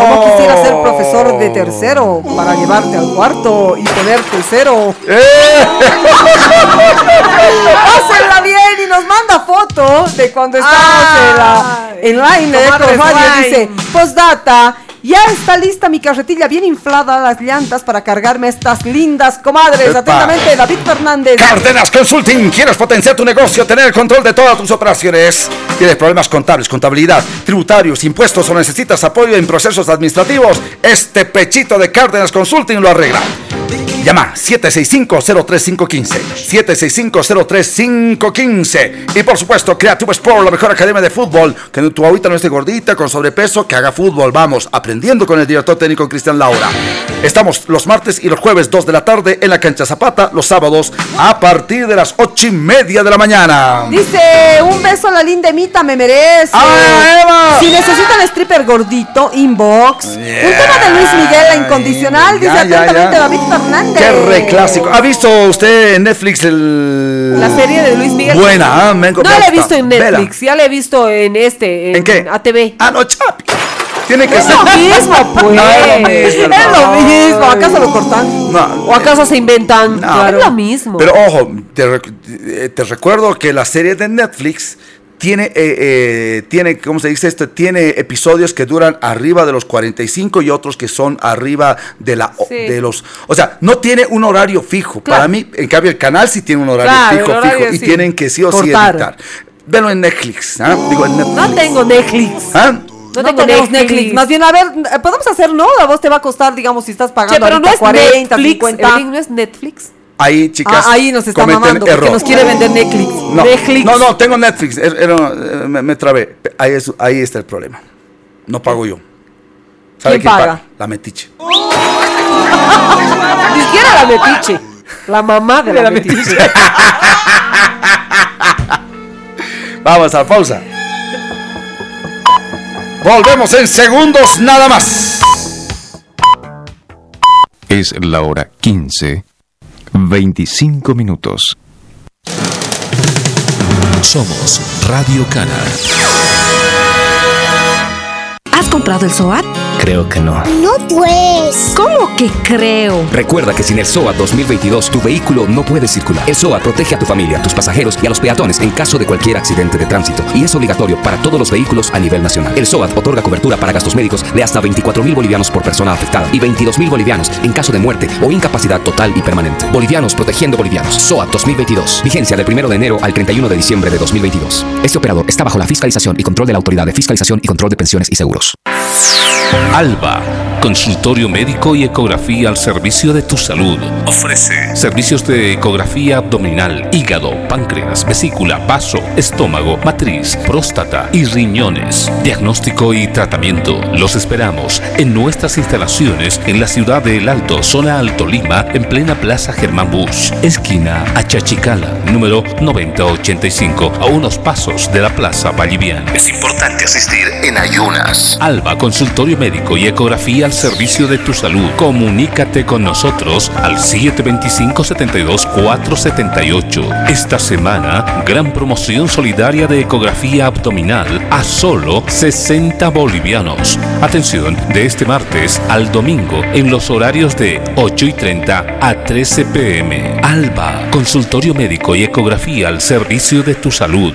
Como quisiera ser profesor de tercero para llevarte al cuarto y ponerte cero. ¡Eh! *laughs* Pásenla bien y nos manda foto de cuando estamos en la en line de Eco Radio. Dice, postdata, ya está lista mi carretilla bien inflada las llantas para cargarme estas lindas comadres. Epa. Atentamente, David Fernández. Cárdenas Consulting, ¿quieres potenciar tu negocio, tener el control de todas tus operaciones? ¿Tienes problemas contables, contabilidad, tributarios, impuestos o necesitas apoyo en procesos administrativos? Este pechito de Cárdenas Consulting lo arregla. Llama 765-03515. 765-03515. Y por supuesto, Creative Sport, la mejor academia de fútbol. Que tu agüita no esté gordita, con sobrepeso, que haga fútbol. Vamos, aprendiendo con el director técnico Cristian Laura. Estamos los martes y los jueves 2 de la tarde en la cancha Zapata. Los sábados a partir de las 8 y media de la mañana. Dice, un beso a la linda Emita, me merece. ¡Ah, Eva! Si necesitan stripper gordito, inbox. Yeah. Un tema de Luis Miguel, la incondicional, Ya, dice ya, atentamente ya. David Fernández. Qué re clásico. ¿Ha visto usted en Netflix el... La serie de Luis Miguel. Buena. Me- No la he visto en Vela. Netflix, ya la he visto en este, en, ¿En qué? ATV. Ah, no, chapi. Tiene que es ser. lo mismo, pues. *laughs* No es lo mismo, es lo mismo. ¿Acaso lo cortan? No, ¿O acaso se inventan? Claro. Es lo mismo. Pero ojo, te, eh, te recuerdo que la serie de Netflix tiene, eh, eh, tiene, ¿cómo se dice esto? Tiene episodios que duran arriba de los 45 y otros que son arriba de la Sí. de los, o sea, no tiene un horario fijo. Claro. Para mí, en cambio, el canal sí tiene un horario Claro, fijo, horario fijo y sí. tienen que sí o sí editar. Velo en Netflix, ¿ah? Digo en Netflix. No tengo Netflix. ¿Ah? No, No, tengo Netflix. Netflix. Más bien, a ver, eh, podemos hacer, ¿no? A vos te va a costar, digamos, si estás pagando Che, pero no es 40, Netflix. 50. Evelyn, no es Netflix. Ahí, chicas. Ah, ahí nos está mamando, porque error. nos quiere vender Netflix. No, Netflix. no, no, tengo Netflix. Er- era- eh, me, me trabé. Ahí, es- ahí está el problema. No pago yo. ¿Sabe ¿Quién quién paga? La metiche. Ni siquiera la metiche. La mamá de, la, metiche. Vamos a la pausa. Volvemos en segundos nada más. Es la hora 15, 25 minutos. Somos Radio Cana. ¿Has comprado el SOAT? Creo que no. No pues. ¿Cómo que creo? Recuerda que sin el SOAT 2022 tu vehículo no puede circular. El SOAT protege a tu familia, a tus pasajeros y a los peatones en caso de cualquier accidente de tránsito y es obligatorio para todos los vehículos a nivel nacional. El SOAT otorga cobertura para gastos médicos de hasta 24 mil bolivianos por persona afectada y 22 mil bolivianos en caso de muerte o incapacidad total y permanente. Bolivianos protegiendo bolivianos. SOAT 2022. Vigencia del 1 de enero al 31 de diciembre de 2022. Este operador está bajo la fiscalización y control de la Autoridad de Fiscalización y Control de Pensiones y Seguros. Alba, consultorio médico y ecografía al servicio de tu salud. Ofrece servicios de ecografía abdominal, hígado, páncreas, vesícula, vaso, estómago, matriz, próstata y riñones. Diagnóstico y tratamiento. Los esperamos en nuestras instalaciones en la ciudad de El Alto, zona Alto Lima, en plena Plaza Germán Bush, esquina Achachicala, número 9085, a unos pasos de la Plaza Vallivian. Es importante asistir en ayunas. Alba Consultorio Médico y Ecografía al servicio de tu salud. Comunícate con nosotros al 725-72-478. Esta semana, gran promoción solidaria de ecografía abdominal a solo 60 bolivianos. Atención, de este martes al domingo en los horarios de 8 y 30 a 13 pm. Alba Consultorio Médico y Ecografía al servicio de tu salud.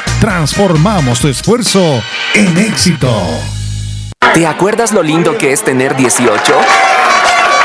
Transformamos tu esfuerzo en éxito. ¿Te acuerdas lo lindo que es tener 18?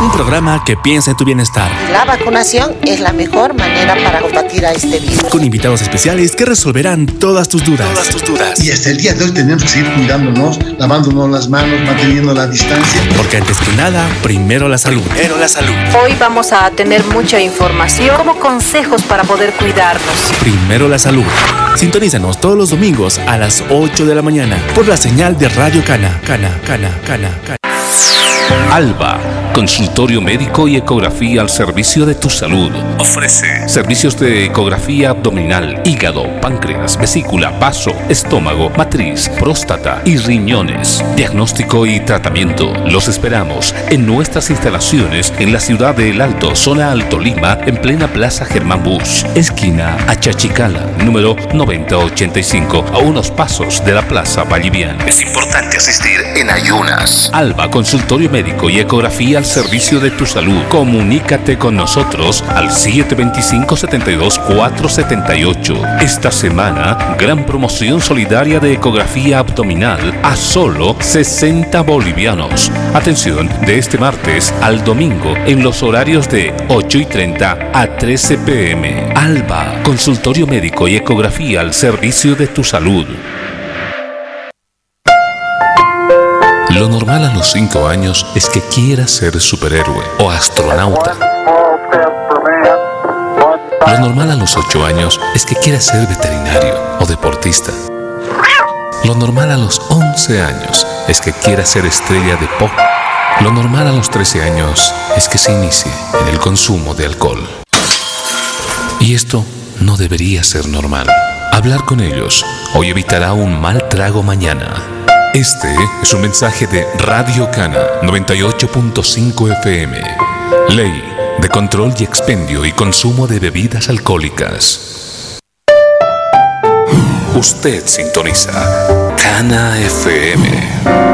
Un programa que piensa en tu bienestar, La vacunación es la mejor manera para combatir a este virus. con invitados especiales que resolverán todas tus dudas. Y hasta el día de hoy tenemos que seguir cuidándonos, lavándonos las manos, manteniendo la distancia. Porque antes que nada, primero la salud. Primero la salud. Hoy vamos a tener mucha información como consejos para poder cuidarnos. Primero la salud. Sintonízanos todos los domingos a las 8 de la mañana por la señal de Radio Cana. Cana, Cana, Cana, Cana. Alba, consultorio médico y ecografía al servicio de tu salud. Ofrece servicios de ecografía abdominal, hígado, páncreas, vesícula, vaso, estómago, matriz, próstata y riñones. Diagnóstico y tratamiento. Los esperamos en nuestras instalaciones en la ciudad de El Alto, zona Alto Lima, en plena Plaza Germán Bush, esquina Achachicala, número 9085, a unos pasos de la Plaza Vallivian. Es importante asistir en ayunas. Alba Consultorio Médico y Ecografía al servicio de tu salud. Comunícate con nosotros al 725-72-478. Esta semana, gran promoción solidaria de ecografía abdominal a solo 60 bolivianos. Atención, de este martes al domingo en los horarios de 8 y 30 a 13 pm. Alba, consultorio médico y ecografía al servicio de tu salud. Lo normal a los 5 años es que quieras ser superhéroe o astronauta. Lo normal a los 8 años es que quieras ser veterinario o deportista. Lo normal a los 11 años es que quieras ser estrella de pop. Lo normal a los 13 años es que se inicie en el consumo de alcohol. Y esto no debería ser normal. Hablar con ellos hoy evitará un mal trago mañana. Este es un mensaje de Radio Cana 98.5 FM. Ley de control y expendio y consumo de bebidas alcohólicas. Usted sintoniza Cana FM.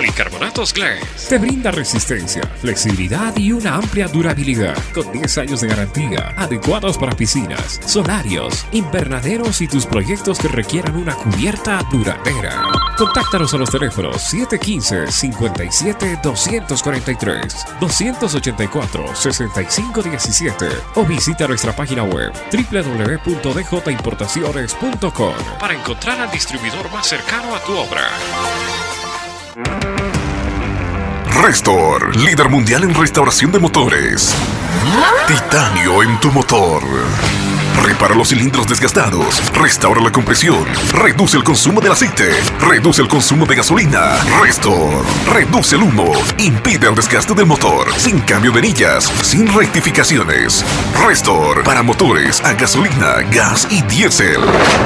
Policarbonatos Glass te brinda resistencia, flexibilidad y una amplia durabilidad con 10 años de garantía, adecuados para piscinas, solarios, invernaderos y tus proyectos que requieran una cubierta duradera. Contáctanos a los teléfonos 715-57-243, 284-6517 o visita nuestra página web www.djimportaciones.com para encontrar al distribuidor más cercano a tu obra. Restor, líder mundial en restauración de motores. Titanio en tu motor. Repara los cilindros desgastados, restaura la compresión, reduce el consumo del aceite, reduce el consumo de gasolina. Restor, reduce el humo, impide el desgaste del motor, sin cambio de anillas, sin rectificaciones. Restor, para motores a gasolina, gas y diésel.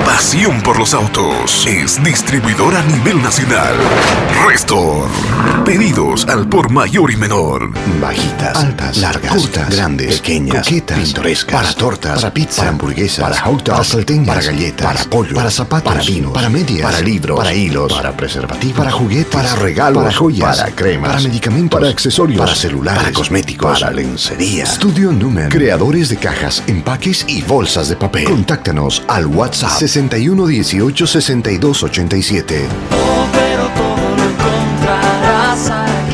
Pasión por los autos. Es distribuidor a nivel nacional. Restor. Pedidos al por mayor y menor. Bajitas, altas, largas, cortas, grandes, pequeñas, coquetas, pintorescas, para tortas, para pizza, para hamburguesas, para hot dogs, para salteñas, para galletas, para pollo, para zapatos, para vinos, para medias, para libros, para hilos, para preservativos, para juguetes, para regalos, para joyas, para cremas, para medicamentos, para accesorios, para celulares, para cosméticos, para lencería. Studio Numen, creadores de cajas, empaques y bolsas de papel. Contáctanos al WhatsApp 61 18 62 87.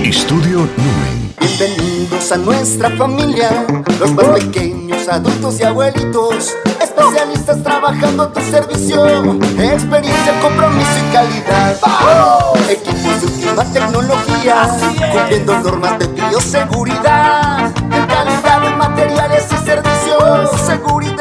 Estudio Numen. Bienvenidos a nuestra familia, los más pequeños, adultos y abuelitos, especialistas trabajando a tu servicio, experiencia, compromiso y calidad. Equipos de última tecnología, cumpliendo normas de bioseguridad, en calidad de materiales y servicios, seguridad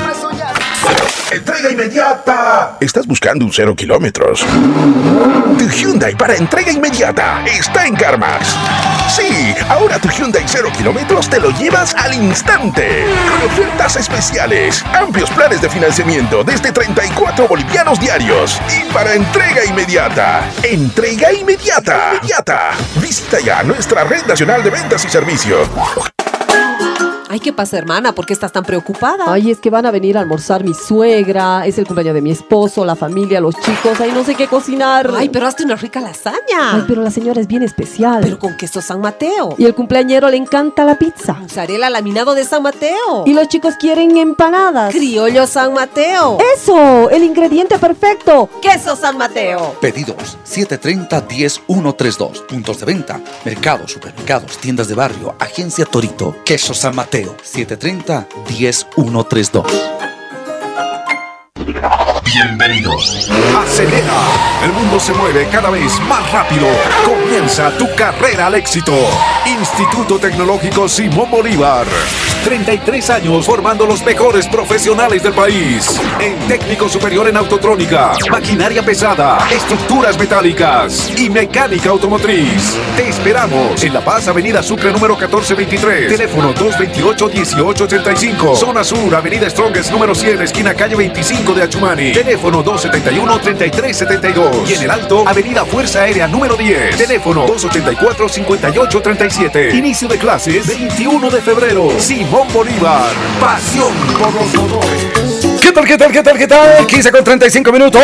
¡Entrega inmediata! ¿Estás buscando un cero kilómetros? Tu Hyundai para entrega inmediata está en CarMax. Sí, ahora tu Hyundai cero kilómetros te lo llevas al instante. Con ofertas especiales, amplios planes de financiamiento desde 34 bolivianos diarios. Y para entrega inmediata. Entrega inmediata. Inmediata. Visita ya nuestra red nacional de ventas y servicio. Ay, ¿qué pasa, hermana? ¿Por qué estás tan preocupada? Ay, es que van a venir a almorzar mi suegra, es el cumpleaños de mi esposo, la familia, los chicos, ay, no sé qué cocinar. Ay, pero hazte una rica lasaña. Ay, pero la señora es bien especial. Pero con queso San Mateo. Y el cumpleañero le encanta la pizza. Mozzarella laminado de San Mateo. Y los chicos quieren empanadas. Criollo San Mateo. Eso, el ingrediente perfecto. Queso San Mateo. Pedidos 730-10132. Puntos de venta. Mercados, supermercados, tiendas de barrio, agencia Torito. Queso San Mateo 730-10132. Bienvenidos. Acelera. El mundo se mueve cada vez más rápido. Comienza tu carrera al éxito. Instituto Tecnológico Simón Bolívar. 33 años formando los mejores profesionales del país. En técnico superior en autotrónica, maquinaria pesada, estructuras metálicas y mecánica automotriz. Te esperamos en La Paz, Avenida Sucre número 1423. Teléfono 228-1885. Zona Sur, Avenida Strongest número 100, esquina calle 25 de Achumani. Teléfono 271-3372. Y en el Alto, Avenida Fuerza Aérea número 10. Teléfono 284-5837. Inicio de clases 21 de febrero. Simón Bolívar. Pasión por los motores. ¿Qué tal, qué tal, qué tal, qué tal? 15 con 35 minutos.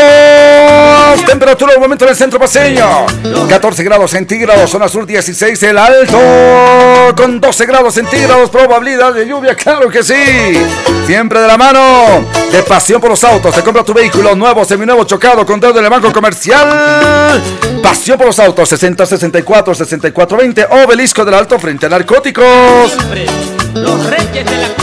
Temperatura al momento en el centro paseño. 14 grados centígrados, zona sur 16, el alto. Con 12 grados centígrados, probabilidad de lluvia, claro que sí. Siempre de la mano de pasión por los autos. Te compra tu vehículo nuevo, seminuevo, chocado, con deuda en el banco comercial. Pasión por los autos, 60, 64, 64, 20. Obelisco del Alto frente a narcóticos.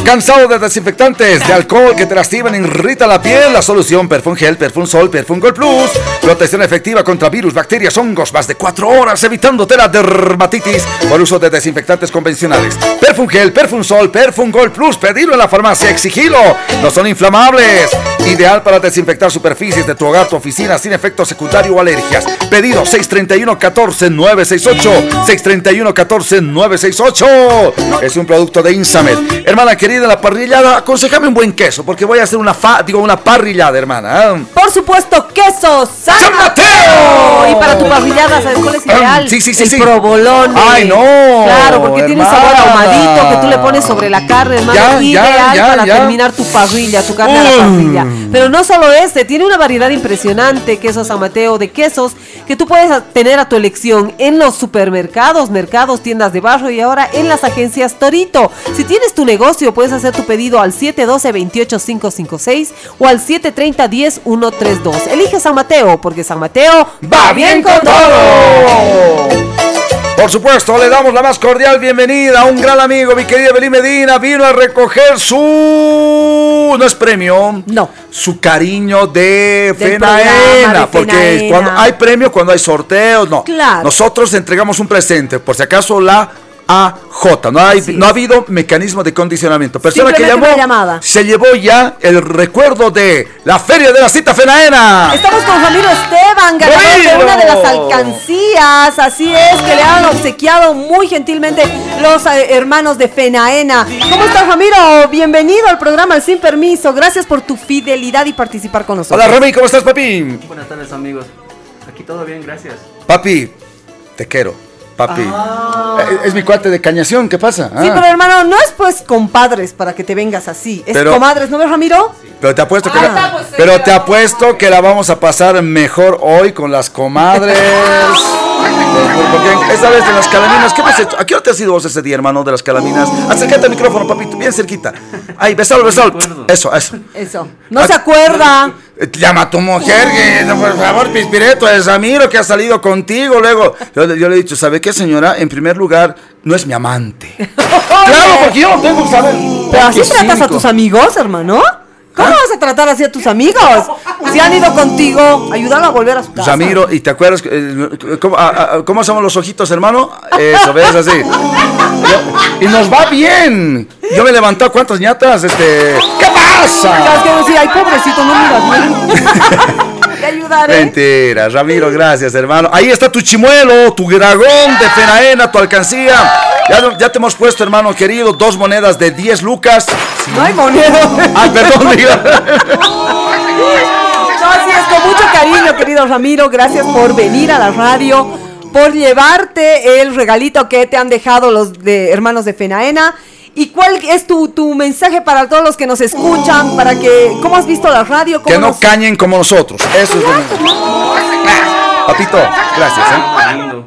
Cansado de desinfectantes, de alcohol que te lastiman, irrita la piel. La solución: Perfum Gel, Perfum Sol, Perfum Gold Plus. Protección efectiva contra virus, bacterias, hongos. Más de 4 horas evitándote la dermatitis por uso de desinfectantes convencionales. Perfum Gel, Perfum Sol, Perfum Gold Plus. Pedilo en la farmacia, exigilo. No son inflamables. Ideal para desinfectar superficies de tu hogar, tu oficina sin efecto secundario o alergias. Pedido 631 14 968. 631 14 968. Es un producto de Hermana querida, la parrillada, aconsejame un buen queso, porque voy a hacer una fa, digo, una parrillada, hermana. ¿ah? Supuesto, queso San, Mateo. Y para tu parrillada, ¿sabes cuál es ideal? Sí, sí, sí, El sí. provolone. Ay, no. Claro, porque tiene un sabor hermana. ahumadito que tú le pones sobre la carne, hermano. Ya, ideal ya, para ya. terminar tu parrilla, tu carne a la Mm. parrilla. Pero no solo este, tiene una variedad impresionante, queso San Mateo, de quesos que tú puedes tener a tu elección en los supermercados, mercados, tiendas de barrio y ahora en las agencias Torito. Si tienes tu negocio, puedes hacer tu pedido al 712-28556 o al 730-10132. Elige San Mateo, porque San Mateo va bien con todo. Por supuesto, le damos la más cordial bienvenida a un gran amigo, mi querida Belín Medina. Vino a recoger su. No es premio. No. Su cariño de Del Fenaena. de porque Fenaena. cuando hay premio, cuando hay sorteos, no. Claro. Nosotros entregamos un presente. Por si acaso, la AJ. No, hay, no ha habido mecanismo de condicionamiento. Persona que llamó se llevó ya el recuerdo de la Feria de la Cita Fenaena. Estamos con Ramiro Esteban, ganador de una de las alcancías. Así es, que le han obsequiado muy gentilmente los eh, hermanos de Fenaena. ¿Cómo estás, Ramiro? Bienvenido al programa Sin Permiso. Gracias por tu fidelidad y participar con nosotros. Hola, Remy, ¿cómo estás, papi? Buenas tardes amigos. Aquí todo bien, gracias. Papi, te quiero. Papi. Eh, Es mi cuate de cañación, ¿qué pasa? Sí, Ah. pero hermano, no es pues compadres para que te vengas así. Es Pero- comadres, ¿no ves, Ramiro? Pero te apuesto que Ah, la, está, pues, pero te apuesto que la vamos a pasar mejor hoy con las comadres. *laughs* Porque esa vez de las calaminas, ¿qué hemos hecho? ¿A qué hora te has ido vos ese día, hermano, de las calaminas? Acércate al micrófono, papito, bien cerquita. Ay, besalo, besalo. Eso, eso. Eso. No se acuerda. Eh, Llama a tu mujer, que, por favor, Pispireto, es Ramiro que ha salido contigo. Luego, yo, le- yo le he dicho, ¿sabe qué, señora? En primer lugar, no es mi amante. *laughs* claro, porque yo no tengo que saber. Pero así tratas a tus amigos, hermano. ¿Cómo vas a tratar así a tus amigos? Si han ido contigo, ayúdalo a volver a su casa. Ramiro, ¿y te acuerdas eh, cómo, a- a- cómo hacemos los ojitos, hermano? Eso, ves así. Y nos va bien. Yo me he levantado cuántas ñatas, este. ¿Qué pasa? Ay, pobrecito, no miras bien. *laughs* Te ayudaré. Mentira, Ramiro, gracias, hermano. Ahí está tu chimuelo, tu dragón de Fenaena, tu alcancía. Ya, ya te hemos puesto, hermano querido, dos monedas de 10 lucas. No hay moneda. Ah, perdón, diga. No, así es, con mucho cariño, querido Ramiro. Gracias por venir a la radio, por llevarte el regalito que te han dejado los de hermanos de Fenaena. ¿Y cuál es tu, tu mensaje para todos los que nos escuchan? Para que, ¿cómo has visto la radio? ¿Cómo Que no nos- cañen como nosotros. Eso es lo mismo. Papito, gracias. ¿eh?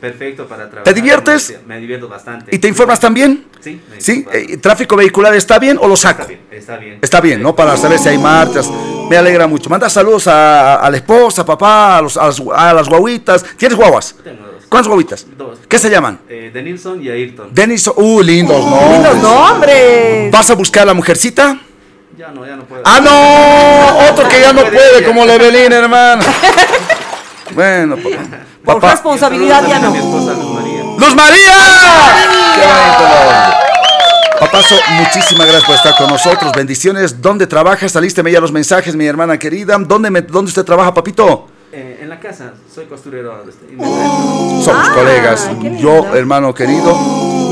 Perfecto para trabajar. ¿Te diviertes? Me divierto bastante. ¿Y te informas también? Sí, me ¿Sí? Eh, ¿Tráfico vehicular está bien o lo saco? Está bien. Está bien, ¿no? Para saber si hay marchas. Me alegra mucho. Manda saludos a, a la esposa, papá, a, los- a las, a las guaguitas. ¿Tienes guaguas? Tengo dos. ¿Cuántas guaguitas? Dos. ¿Qué se llaman? Eh, Denilson y Ayrton. Denis. Uh, lindos nombres. Lindos nombres. ¿Vas a buscar a la mujercita? Ya no, ya no puedo. ¡Ah, no! Otro que ya no *laughs* puede, como Levelín, hermano. Bueno, *laughs* pa- Por papá. responsabilidad ya no. Mi esposa Luz María. ¡Luz María! ¡Qué bonito! Papazo, muchísimas gracias por estar con nosotros. Bendiciones. ¿Dónde trabajas? Salísteme ya los mensajes, mi hermana querida. ¿Dónde, me- dónde usted trabaja, papito? Eh, en la casa, soy costurero. este, y me- Somos colegas. Yo, hermano querido.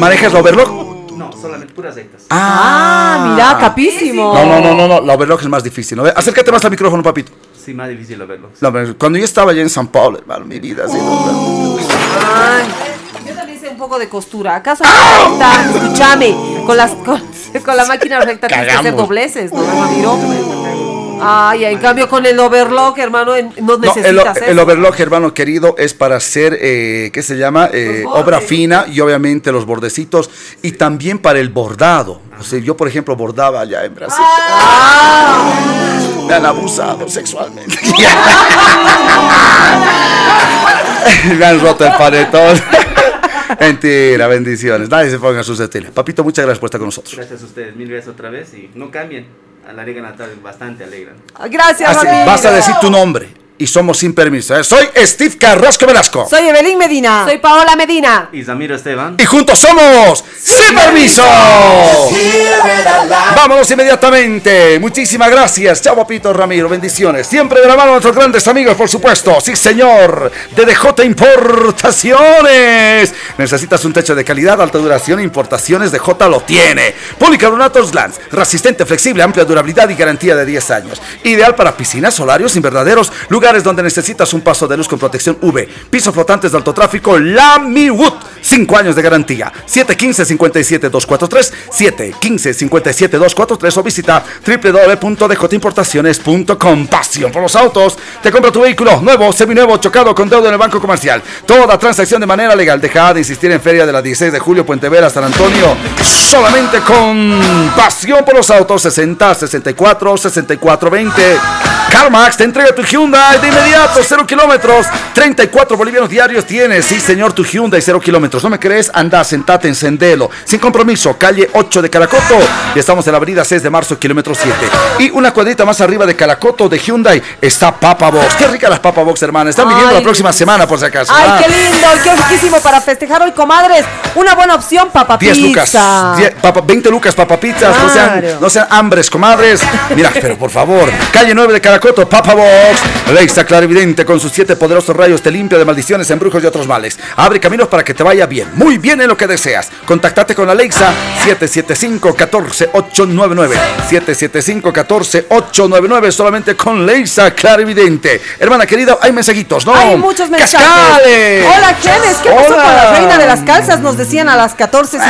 ¿Manejas la overlock? No, solamente puras rectas. Ah, mira, capísimo. No, no, no, no, no. La overlock es más difícil. ¿no? Acércate más al micrófono, papito. Sí, más difícil verlo. No, pero cuando yo estaba allá en San Paulo, hermano, mi vida así. ¿no? Ay, yo también sé un poco de costura. ¿Acaso recta? Escúchame, con, las, con, con la máquina *laughs* recta tienes que hacer dobleces, ¿no? Ay, en cambio con el overlock, hermano, no No, el, necesitas el overlock, hermano querido, es para hacer, eh, ¿qué se llama? Eh, obra fina y obviamente los bordecitos y también para el bordado. O sea, yo, por ejemplo, bordaba allá en Brasil. Ah. Me han abusado sexualmente. *laughs* *laughs* Me han roto el panetón. *laughs* Mentira, bendiciones. Nadie se ponga susceptible. Papito, muchas gracias por estar con nosotros. Gracias a ustedes, mil gracias otra vez y no cambien. La tarde, bastante alegran. Gracias, Así, Ramiro. vas a decir tu nombre y somos sin permiso. ¿eh? Soy Steve Carrasco Velasco. Soy Evelyn Medina. Soy Paola Medina. Y Zamiro Esteban. Y juntos somos Sin Permiso. Vámonos inmediatamente. Muchísimas gracias. Chao, papito Ramiro. Bendiciones. Siempre de la mano de nuestros grandes amigos, por supuesto. Sí, señor. De DJ Importaciones. Necesitas un techo de calidad, alta duración. Importaciones de J lo tiene. Policarbonatos Glans. Resistente, flexible, amplia durabilidad y garantía de 10 años. Ideal para piscinas, solarios, invernaderos, lugares donde necesitas un paso de luz con protección UV. Pisos flotantes de alto tráfico. Lamiwood. 5 años de garantía. 715-57-243. 715-57-243 o visita www.djimportaciones.com. Pasión por los autos. Te compra tu vehículo nuevo, seminuevo, chocado con deuda en el banco comercial. Toda transacción de manera legal. Deja de insistir en Feria de la 16 de julio, Puente Vera, San Antonio. Solamente con pasión por los autos. 60, 64, 64, 20. CarMax te entrega tu Hyundai de inmediato, 0 kilómetros. 34 bolivianos diarios tienes. Sí, señor, tu Hyundai, 0 kilómetros. ¿No me crees? Anda, sentate, encendelo. Sin compromiso, calle 8 de Calacoto. Y estamos en la avenida 6 de marzo, kilómetro 7. Y una cuadrita más arriba de Calacoto, de Hyundai, está Papa Box. Qué rica las Papa Box, hermana. Están viniendo la próxima semana, por si acaso. Ay, Ah, qué lindo, qué riquísimo para festejar hoy, comadres. Una buena opción, papa 10 lucas, pizza. 10 papa- 20 lucas papapizzas, no, sean, no sean hambres, comadres. Mira, pero por favor, calle 9 de Caracoto, Papa Box. Lexa Clarividente con sus siete poderosos rayos te limpia de maldiciones, embrujos y otros males. Abre caminos para que te vaya bien, muy bien en lo que deseas. Contáctate con Alexa 775-14899. 775-14899 solamente con Lexa Clarividente. Hermana querida, hay mensajitos, ¿no? Hay muchos mensajes. ¡Cascales! Hola, Genes. ¿Qué pasó Hola. con la reina de las calzas? Nos decían a las 14.53.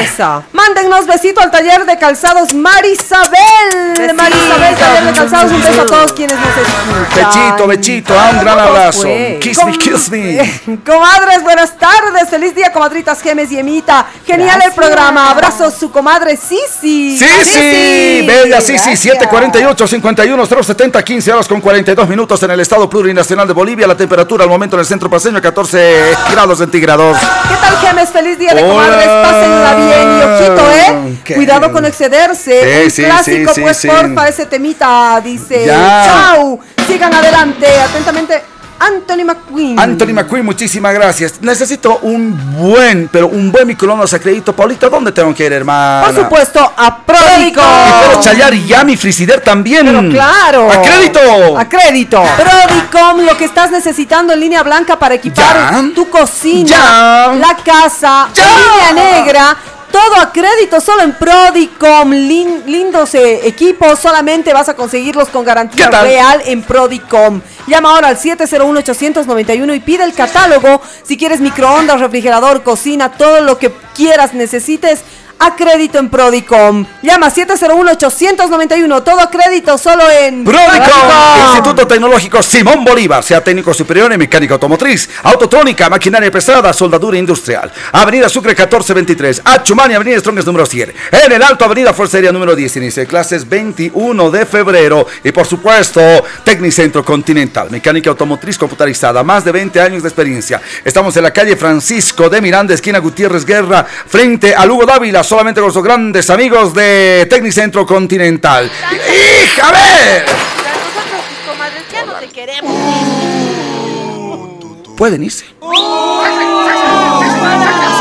Esa. Mándennos besito al taller de calzados Marisabel. Marisabel, taller de calzados. Un beso a todos quienes nos escuchan. Bechito, bechito, ah, un gran ¿Cómo abrazo. fue? Kiss Com- me, kiss me. *laughs* Comadres, buenas tardes. Feliz día, comadritas Gemes y Emita. Genial el programa. Abrazos, su comadre Sisi. Sí, sí, bella, sí, sí, Gracias. 748 51 070 15 horas con 42 minutos en el estado plurinacional de Bolivia. La temperatura al momento en el centro paseño 14 grados centígrados. ¿Qué tal, Gemes? Feliz día de Hola. comadres. Pásenla bien y ojito, ¿eh? Cuidado con excederse. Sí, Un sí, clásico, sí, pues, sí. porfa, ese temita. Dice, Ya. chau. Sigan adelante. Atentamente, Anthony McQueen. Anthony McQueen, muchísimas gracias. Necesito un buen, pero un buen microondas a crédito. Paulita, ¿dónde tengo que ir, hermana? Por supuesto, a Pródico. Y puedo chayar y ya mi frigider también. Pero claro. ¡A crédito! A crédito. Prodicom, lo que estás necesitando en línea blanca para equipar Ya. tu cocina, Ya. la casa, línea negra. Todo a crédito, solo en Prodicom. Lin- lindos eh, equipos, solamente vas a conseguirlos con garantía real en Prodicom. Llama ahora al 701-891 y pide el catálogo. Si quieres microondas, refrigerador, cocina, todo lo que quieras, necesites. A crédito en Prodicom. Llama 701-891, todo a crédito solo en Prodicom, Instituto Tecnológico Simón Bolívar, sea técnico superior en mecánica automotriz, autotrónica, maquinaria pesada, soldadura industrial. Avenida Sucre 1423, Achumani, Avenida Stronges número 100. En el Alto, Avenida Fuerza Aérea número 10, inicio de clases 21 de febrero. Y por supuesto, Tecnicentro Continental, mecánica automotriz computarizada, más de 20 años de experiencia. Estamos en la calle Francisco de Miranda, esquina Gutiérrez Guerra, frente a Hugo Dávila, solamente con los grandes amigos de Tecnicentro Continental. ¡Hija, a ver! Nosotros, tus comadres, ya no te queremos. Pueden irse.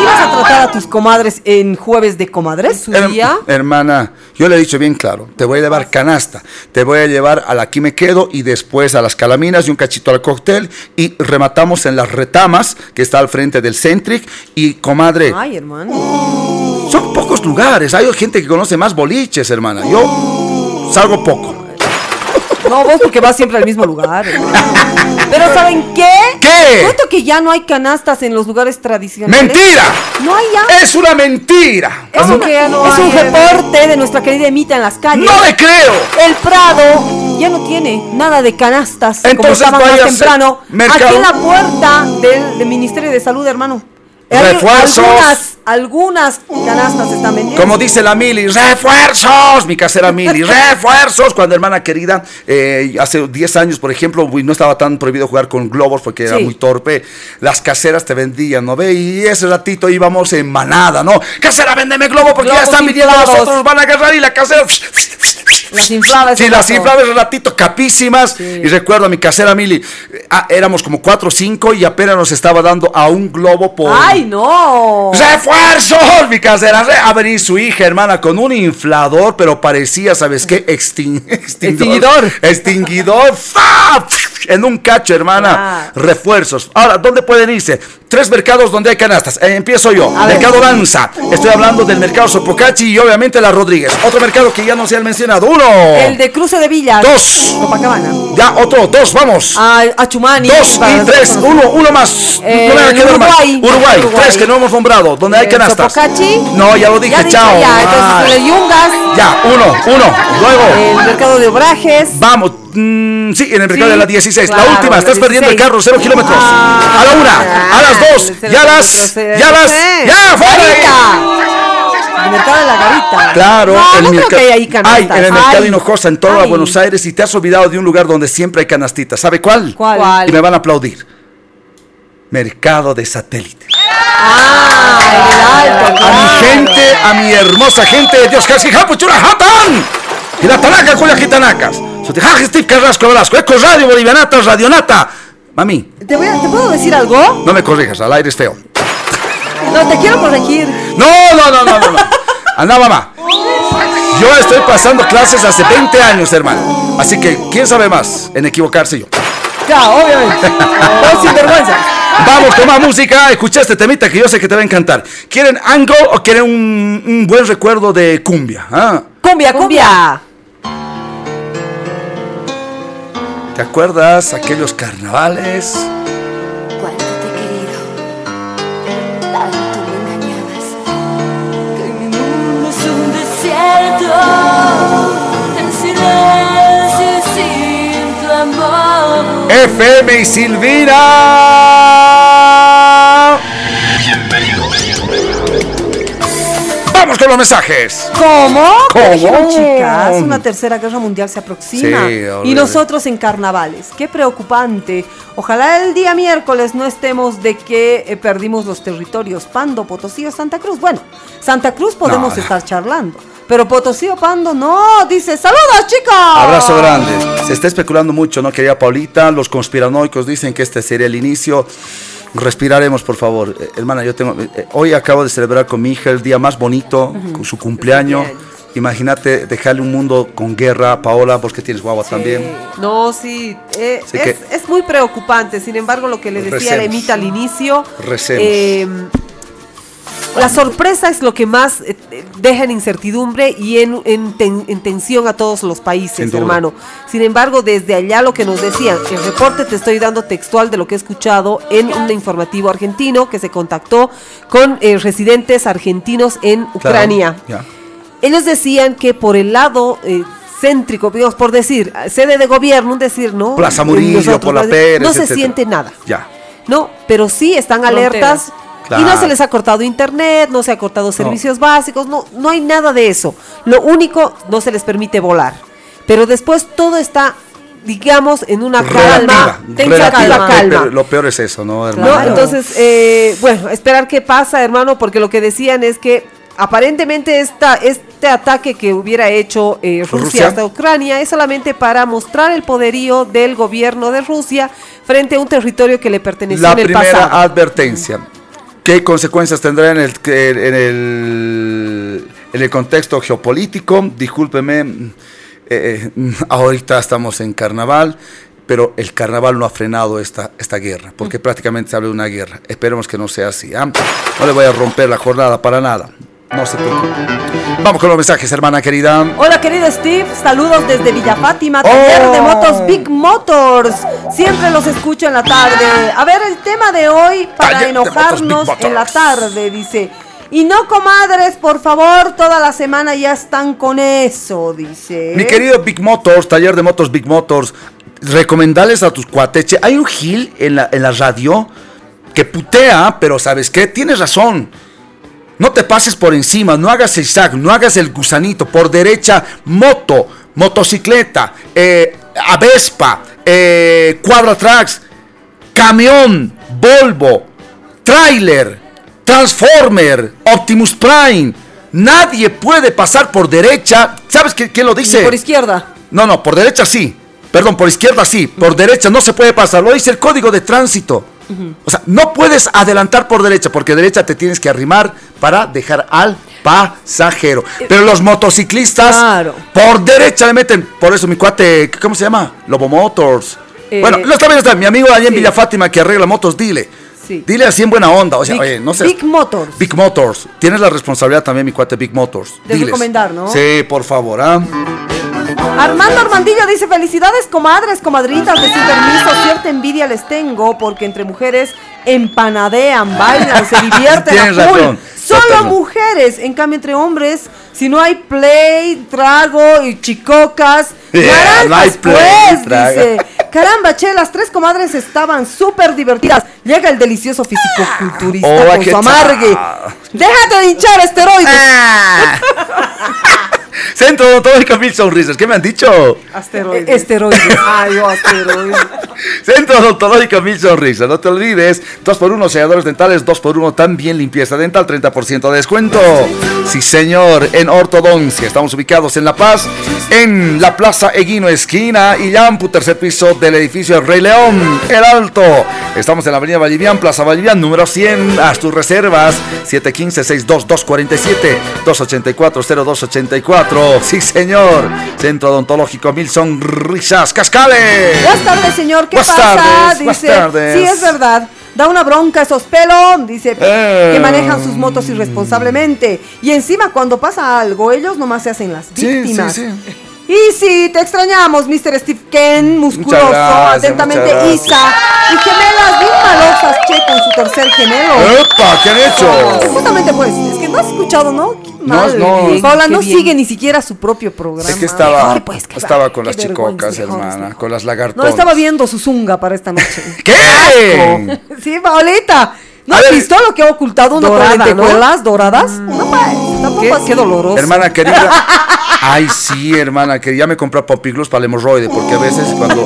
¿Sí vas a tratar a tus comadres en jueves de comadres? ¿Su día? hermana, yo le he dicho bien claro, te voy a llevar canasta, te voy a llevar a la aquí me quedo y después a las calaminas y un cachito al cóctel y rematamos en las retamas que está al frente del Centric y comadre, Ay, hermano. son pocos lugares, hay gente que conoce más boliches, hermana, yo salgo poco. No, vos porque vas siempre al mismo lugar. Pero ¿saben qué? ¿Qué? Cuento que ya no hay canastas en los lugares tradicionales. ¡Mentira! No hay ya. ¡Es una mentira! Es, un, es un reporte de nuestra querida Emita en las calles. ¡No le creo! El Prado ya no tiene nada de canastas como Entonces estaban más temprano. mercado. Aquí en la puerta del, del Ministerio de Salud, hermano. Refuerzos. Algunas, algunas canastas están vendiendo. Como dice la Mili, refuerzos, mi casera Mili, *laughs* refuerzos. Cuando hermana querida, eh, hace 10 años, por ejemplo, no estaba tan prohibido jugar con globos porque era muy torpe. Las caseras te vendían, ¿no ve? Y ese ratito íbamos en manada, ¿no? Casera, véndeme globo porque ya están viniendo inflados. nosotros, nos van a agarrar y la casera. Las infladas. Sí, las inflables un ratito capísimas. Y recuerdo a mi casera Mili, ah, éramos como 4 o 5 y apenas nos estaba dando a un globo por. ¡Ay, no! ¡Refuerzos! Mi casera. A venir su hija, hermana, con un inflador, pero parecía, ¿sabes qué? Extin- *laughs* extinguidor. Extinguidor. ¡Fa! En un cacho, hermana. Refuerzos. Ahora, ¿dónde pueden irse? Tres mercados donde hay canastas. Eh, empiezo yo. A ver. mercado Lanza. Estoy hablando del mercado Sopocachi y obviamente la Rodríguez. Otro mercado que ya no se han mencionado. Uno. El de Cruce de Villas. Dos. Copacabana. Ya, otro. Dos, vamos. Ah, Achumani. Dos y tres. Uno, uno más. Eh, no me a. Uruguay. Uruguay. Tres que no hemos nombrado. Donde hay Eh, canastas. Sopocachi. No, ya lo dije. Ya chao. ya, entonces, Yungas. Ya, uno, uno. Luego. El mercado de Obrajes. Vamos. mm, sí, en el mercado Sí, de la 16. claro, la última. la Estás perdiendo el 16. carro. Cero kilómetros. Ah, a la una. A las dos. cero Ya las. kilómetros, Ya eh, las. Ya, fuera. El mercado de la garita. Claro, no, el no creo merca- que hay ahí Hay canastas. en el mercado Ay. Hinojosa, en toda Ay. Buenos Aires, y te has olvidado de un lugar donde siempre hay canastitas. ¿Sabe cuál? ¿Cuál? ¿Cuál? Y me van a aplaudir. Mercado de satélite. Ah, el alto. A mi claro. gente, a mi hermosa gente de Dios casi Japuchura Hatan. Y la Tanaca con las gitanacas. Sotijaje Steve Carrasco Velasco. Eco Radio Bolivianata, Radionata. Mami, ¿Te, voy a- ¿Te puedo decir algo? no me corrijas, al aire es feo. No, te quiero corregir. No, no, no, no, no. no. Anda, mamá. Yo estoy pasando clases hace 20 años, hermano. Así que, ¿quién sabe más en equivocarse yo? Ya, obviamente. Vos *laughs* sinvergüenza. Vamos con más música. Escucha este temita que yo sé que te va a encantar. ¿Quieren angle o quieren un, un buen recuerdo de cumbia? Ah, Cumbia, cumbia. ¿Te acuerdas aquellos carnavales? Cuánto te he querido, tanto me engañabas, que mi mundo es un desierto, en silencio y sin tu amor. FM y Silvina. Vamos con los mensajes. ¿Cómo? ¿Cómo? ¿Qué dijeron, chicas? Una tercera guerra mundial se aproxima. Sí, y nosotros en carnavales. Qué preocupante. Ojalá el día miércoles no estemos de que eh, perdimos los territorios Pando, Potosí o Santa Cruz. Bueno, Santa Cruz podemos No, estar charlando. Pero Potosí o Pando no. Dice, saludos chicos. Abrazo grande. Se está especulando mucho, ¿no? Querida Paulita, los conspiranoicos dicen que este sería el inicio. Respiraremos, por favor. Eh, hermana, yo tengo. eh, hoy acabo de celebrar con mi hija el día más bonito, con su cumpleaños. Imagínate dejarle un mundo con guerra, Paola, vos que tienes guagua también. No, sí, eh, es, que- es muy preocupante. Sin embargo, lo que le decía Recemos. Lemita al inicio, eh, La sorpresa es lo que más eh, deja en incertidumbre y en, en ten- en tensión a todos los países, hermano. Sin embargo, desde allá lo que nos decían, el reporte te estoy dando textual de lo que he escuchado en un informativo argentino que se contactó con eh, residentes argentinos en Ucrania. Claro, Ellos decían que por el lado eh, céntrico, digamos, por decir, sede de gobierno, un decir, ¿no? Plaza Murillo, Nosotros, por la no- Pérez, No se etcétera. siente nada. Ya. No, pero sí están alertas. Claro. Y no se les ha cortado internet, no se ha cortado servicios básicos, no, no hay nada de eso. Lo único, no se les permite volar. Pero después todo está, digamos, en una calma, Relativa, relativa calma. Lo peor es eso, ¿no, hermano? ¿no? Entonces, eh, bueno, esperar qué pasa, hermano, porque lo que decían es que aparentemente esta, este ataque que hubiera hecho eh, Rusia, Rusia. hasta Ucrania es solamente para mostrar el poderío del gobierno de Rusia frente a un territorio que le perteneció La en el primera pasado. advertencia. ¿Qué consecuencias tendrá en el, en el, en el contexto geopolítico? Discúlpeme, eh, eh, *laughs* ahorita estamos en carnaval, pero el carnaval no ha frenado esta, esta guerra, porque prácticamente se habla de una guerra. Esperemos que no sea así. ¿ah? No le voy a romper la jornada para nada. No se preocupe. Vamos con los mensajes, hermana querida. Hola querido Steve, saludos desde Villa Fátima, taller Oh. de motos Big Motors. Siempre los escucho en la tarde. A ver, el tema de hoy para Taller de motos enojarnos en la tarde, dice. Y no comadres, por favor, toda la semana ya están con eso, dice. Mi querido Big Motors, taller de motos Big Motors, recomendarles a tus cuates. che, Hay un Gil en la, en la radio que putea, pero ¿sabes qué? Tienes razón. No te pases por encima, no hagas el zag, no hagas el gusanito. Por derecha, moto, motocicleta, eh, Avespa, eh, Quadratrax, camión, Volvo, trailer, Transformer, Optimus Prime. Nadie puede pasar por derecha. ¿Sabes qué- quién lo dice? Por izquierda. No, no, por derecha sí. Perdón, por izquierda sí. Por derecha no se puede pasar. Lo dice el código de tránsito. O sea, no puedes adelantar por derecha, porque derecha te tienes que arrimar para dejar al pasajero. Pero los motociclistas por derecha le meten. Por eso mi cuate, ¿cómo se llama? Lobo Motors. Eh, bueno, está bien, está. Mi amigo allá en Villa Fátima que arregla motos, dile. Sí. Dile así en buena onda. O sea, Big, oye, no sé. Big Motors. Big Motors. Tienes la responsabilidad también, mi cuate Big Motors. De Diles. recomendar, ¿no? Sí, por favor, ¿ah? Armando Armandillo dice, felicidades comadres, comadritas, de sin permiso, cierta envidia les tengo porque entre mujeres empanadean, bailan, se *laughs* divierten Tienes a full. razón, Solo totalmente. mujeres, en cambio entre hombres, si no hay play, trago y chicocas, *laughs* Yeah, no hay play, pues, trago. dice. *laughs* Caramba, che, las tres comadres estaban súper divertidas. Llega el delicioso físico-culturista Hola, con Oh, ¿qué su amargue. Déjate de hinchar esteroides. Ah. Centro Odontológico Mil Sonrisas. ¿Qué me han dicho? Asteroides. Esteroides. *laughs* Ay, oh, asteroides. Centro Odontológico Mil Sonrisas. No te olvides. 2x1 selladores dentales. 2x1 también limpieza dental. 30% de descuento. Sí, señor. En ortodoncia. Estamos ubicados en La Paz. En la Plaza Eguino Esquina. Y Yampu, tercer piso del edificio El Rey León. El Alto. Estamos en la Avenida Vallivian, Plaza Vallivian, número 100. Haz tus reservas. 715-62247. 284-0284. Sí, señor. Centro Odontológico Mil Sonrisas. Cascales. Buenas tardes, señor. ¿Qué Buenas pasa? tardes, Dice, buenas tardes. sí, es verdad. Da una bronca esos pelos, dice, Eh. que manejan sus motos irresponsablemente. Y encima, cuando pasa algo, ellos nomás se hacen las Sí, víctimas. sí, Y sí, te extrañamos, Mr. Steve Ken, musculoso, Muchas gracias, atentamente muchas Isa. Y gemelas bien malosas, che, con su tercer gemelo. ¡Epa! ¿Qué han hecho? Justamente, pues, es que no has escuchado, ¿no? Qué No, mal. no. Paula Qué no bien. sigue ni siquiera su propio programa. Es que estaba, Ay, pues, estaba va, con las chicocas, mejor, hermana, con las No, lagartonas. estaba viendo su zunga para esta noche. ¿Qué? Sí, Paulita. ¿No has visto lo que ha ocultado una Dorada, con ¿no? lentejuelas doradas? No, pues, tampoco Qué, así. qué doloroso. Hermana querida. *laughs* Ay, sí, hermana, que ya me compré Pompiglus para el hemorroide, porque a veces cuando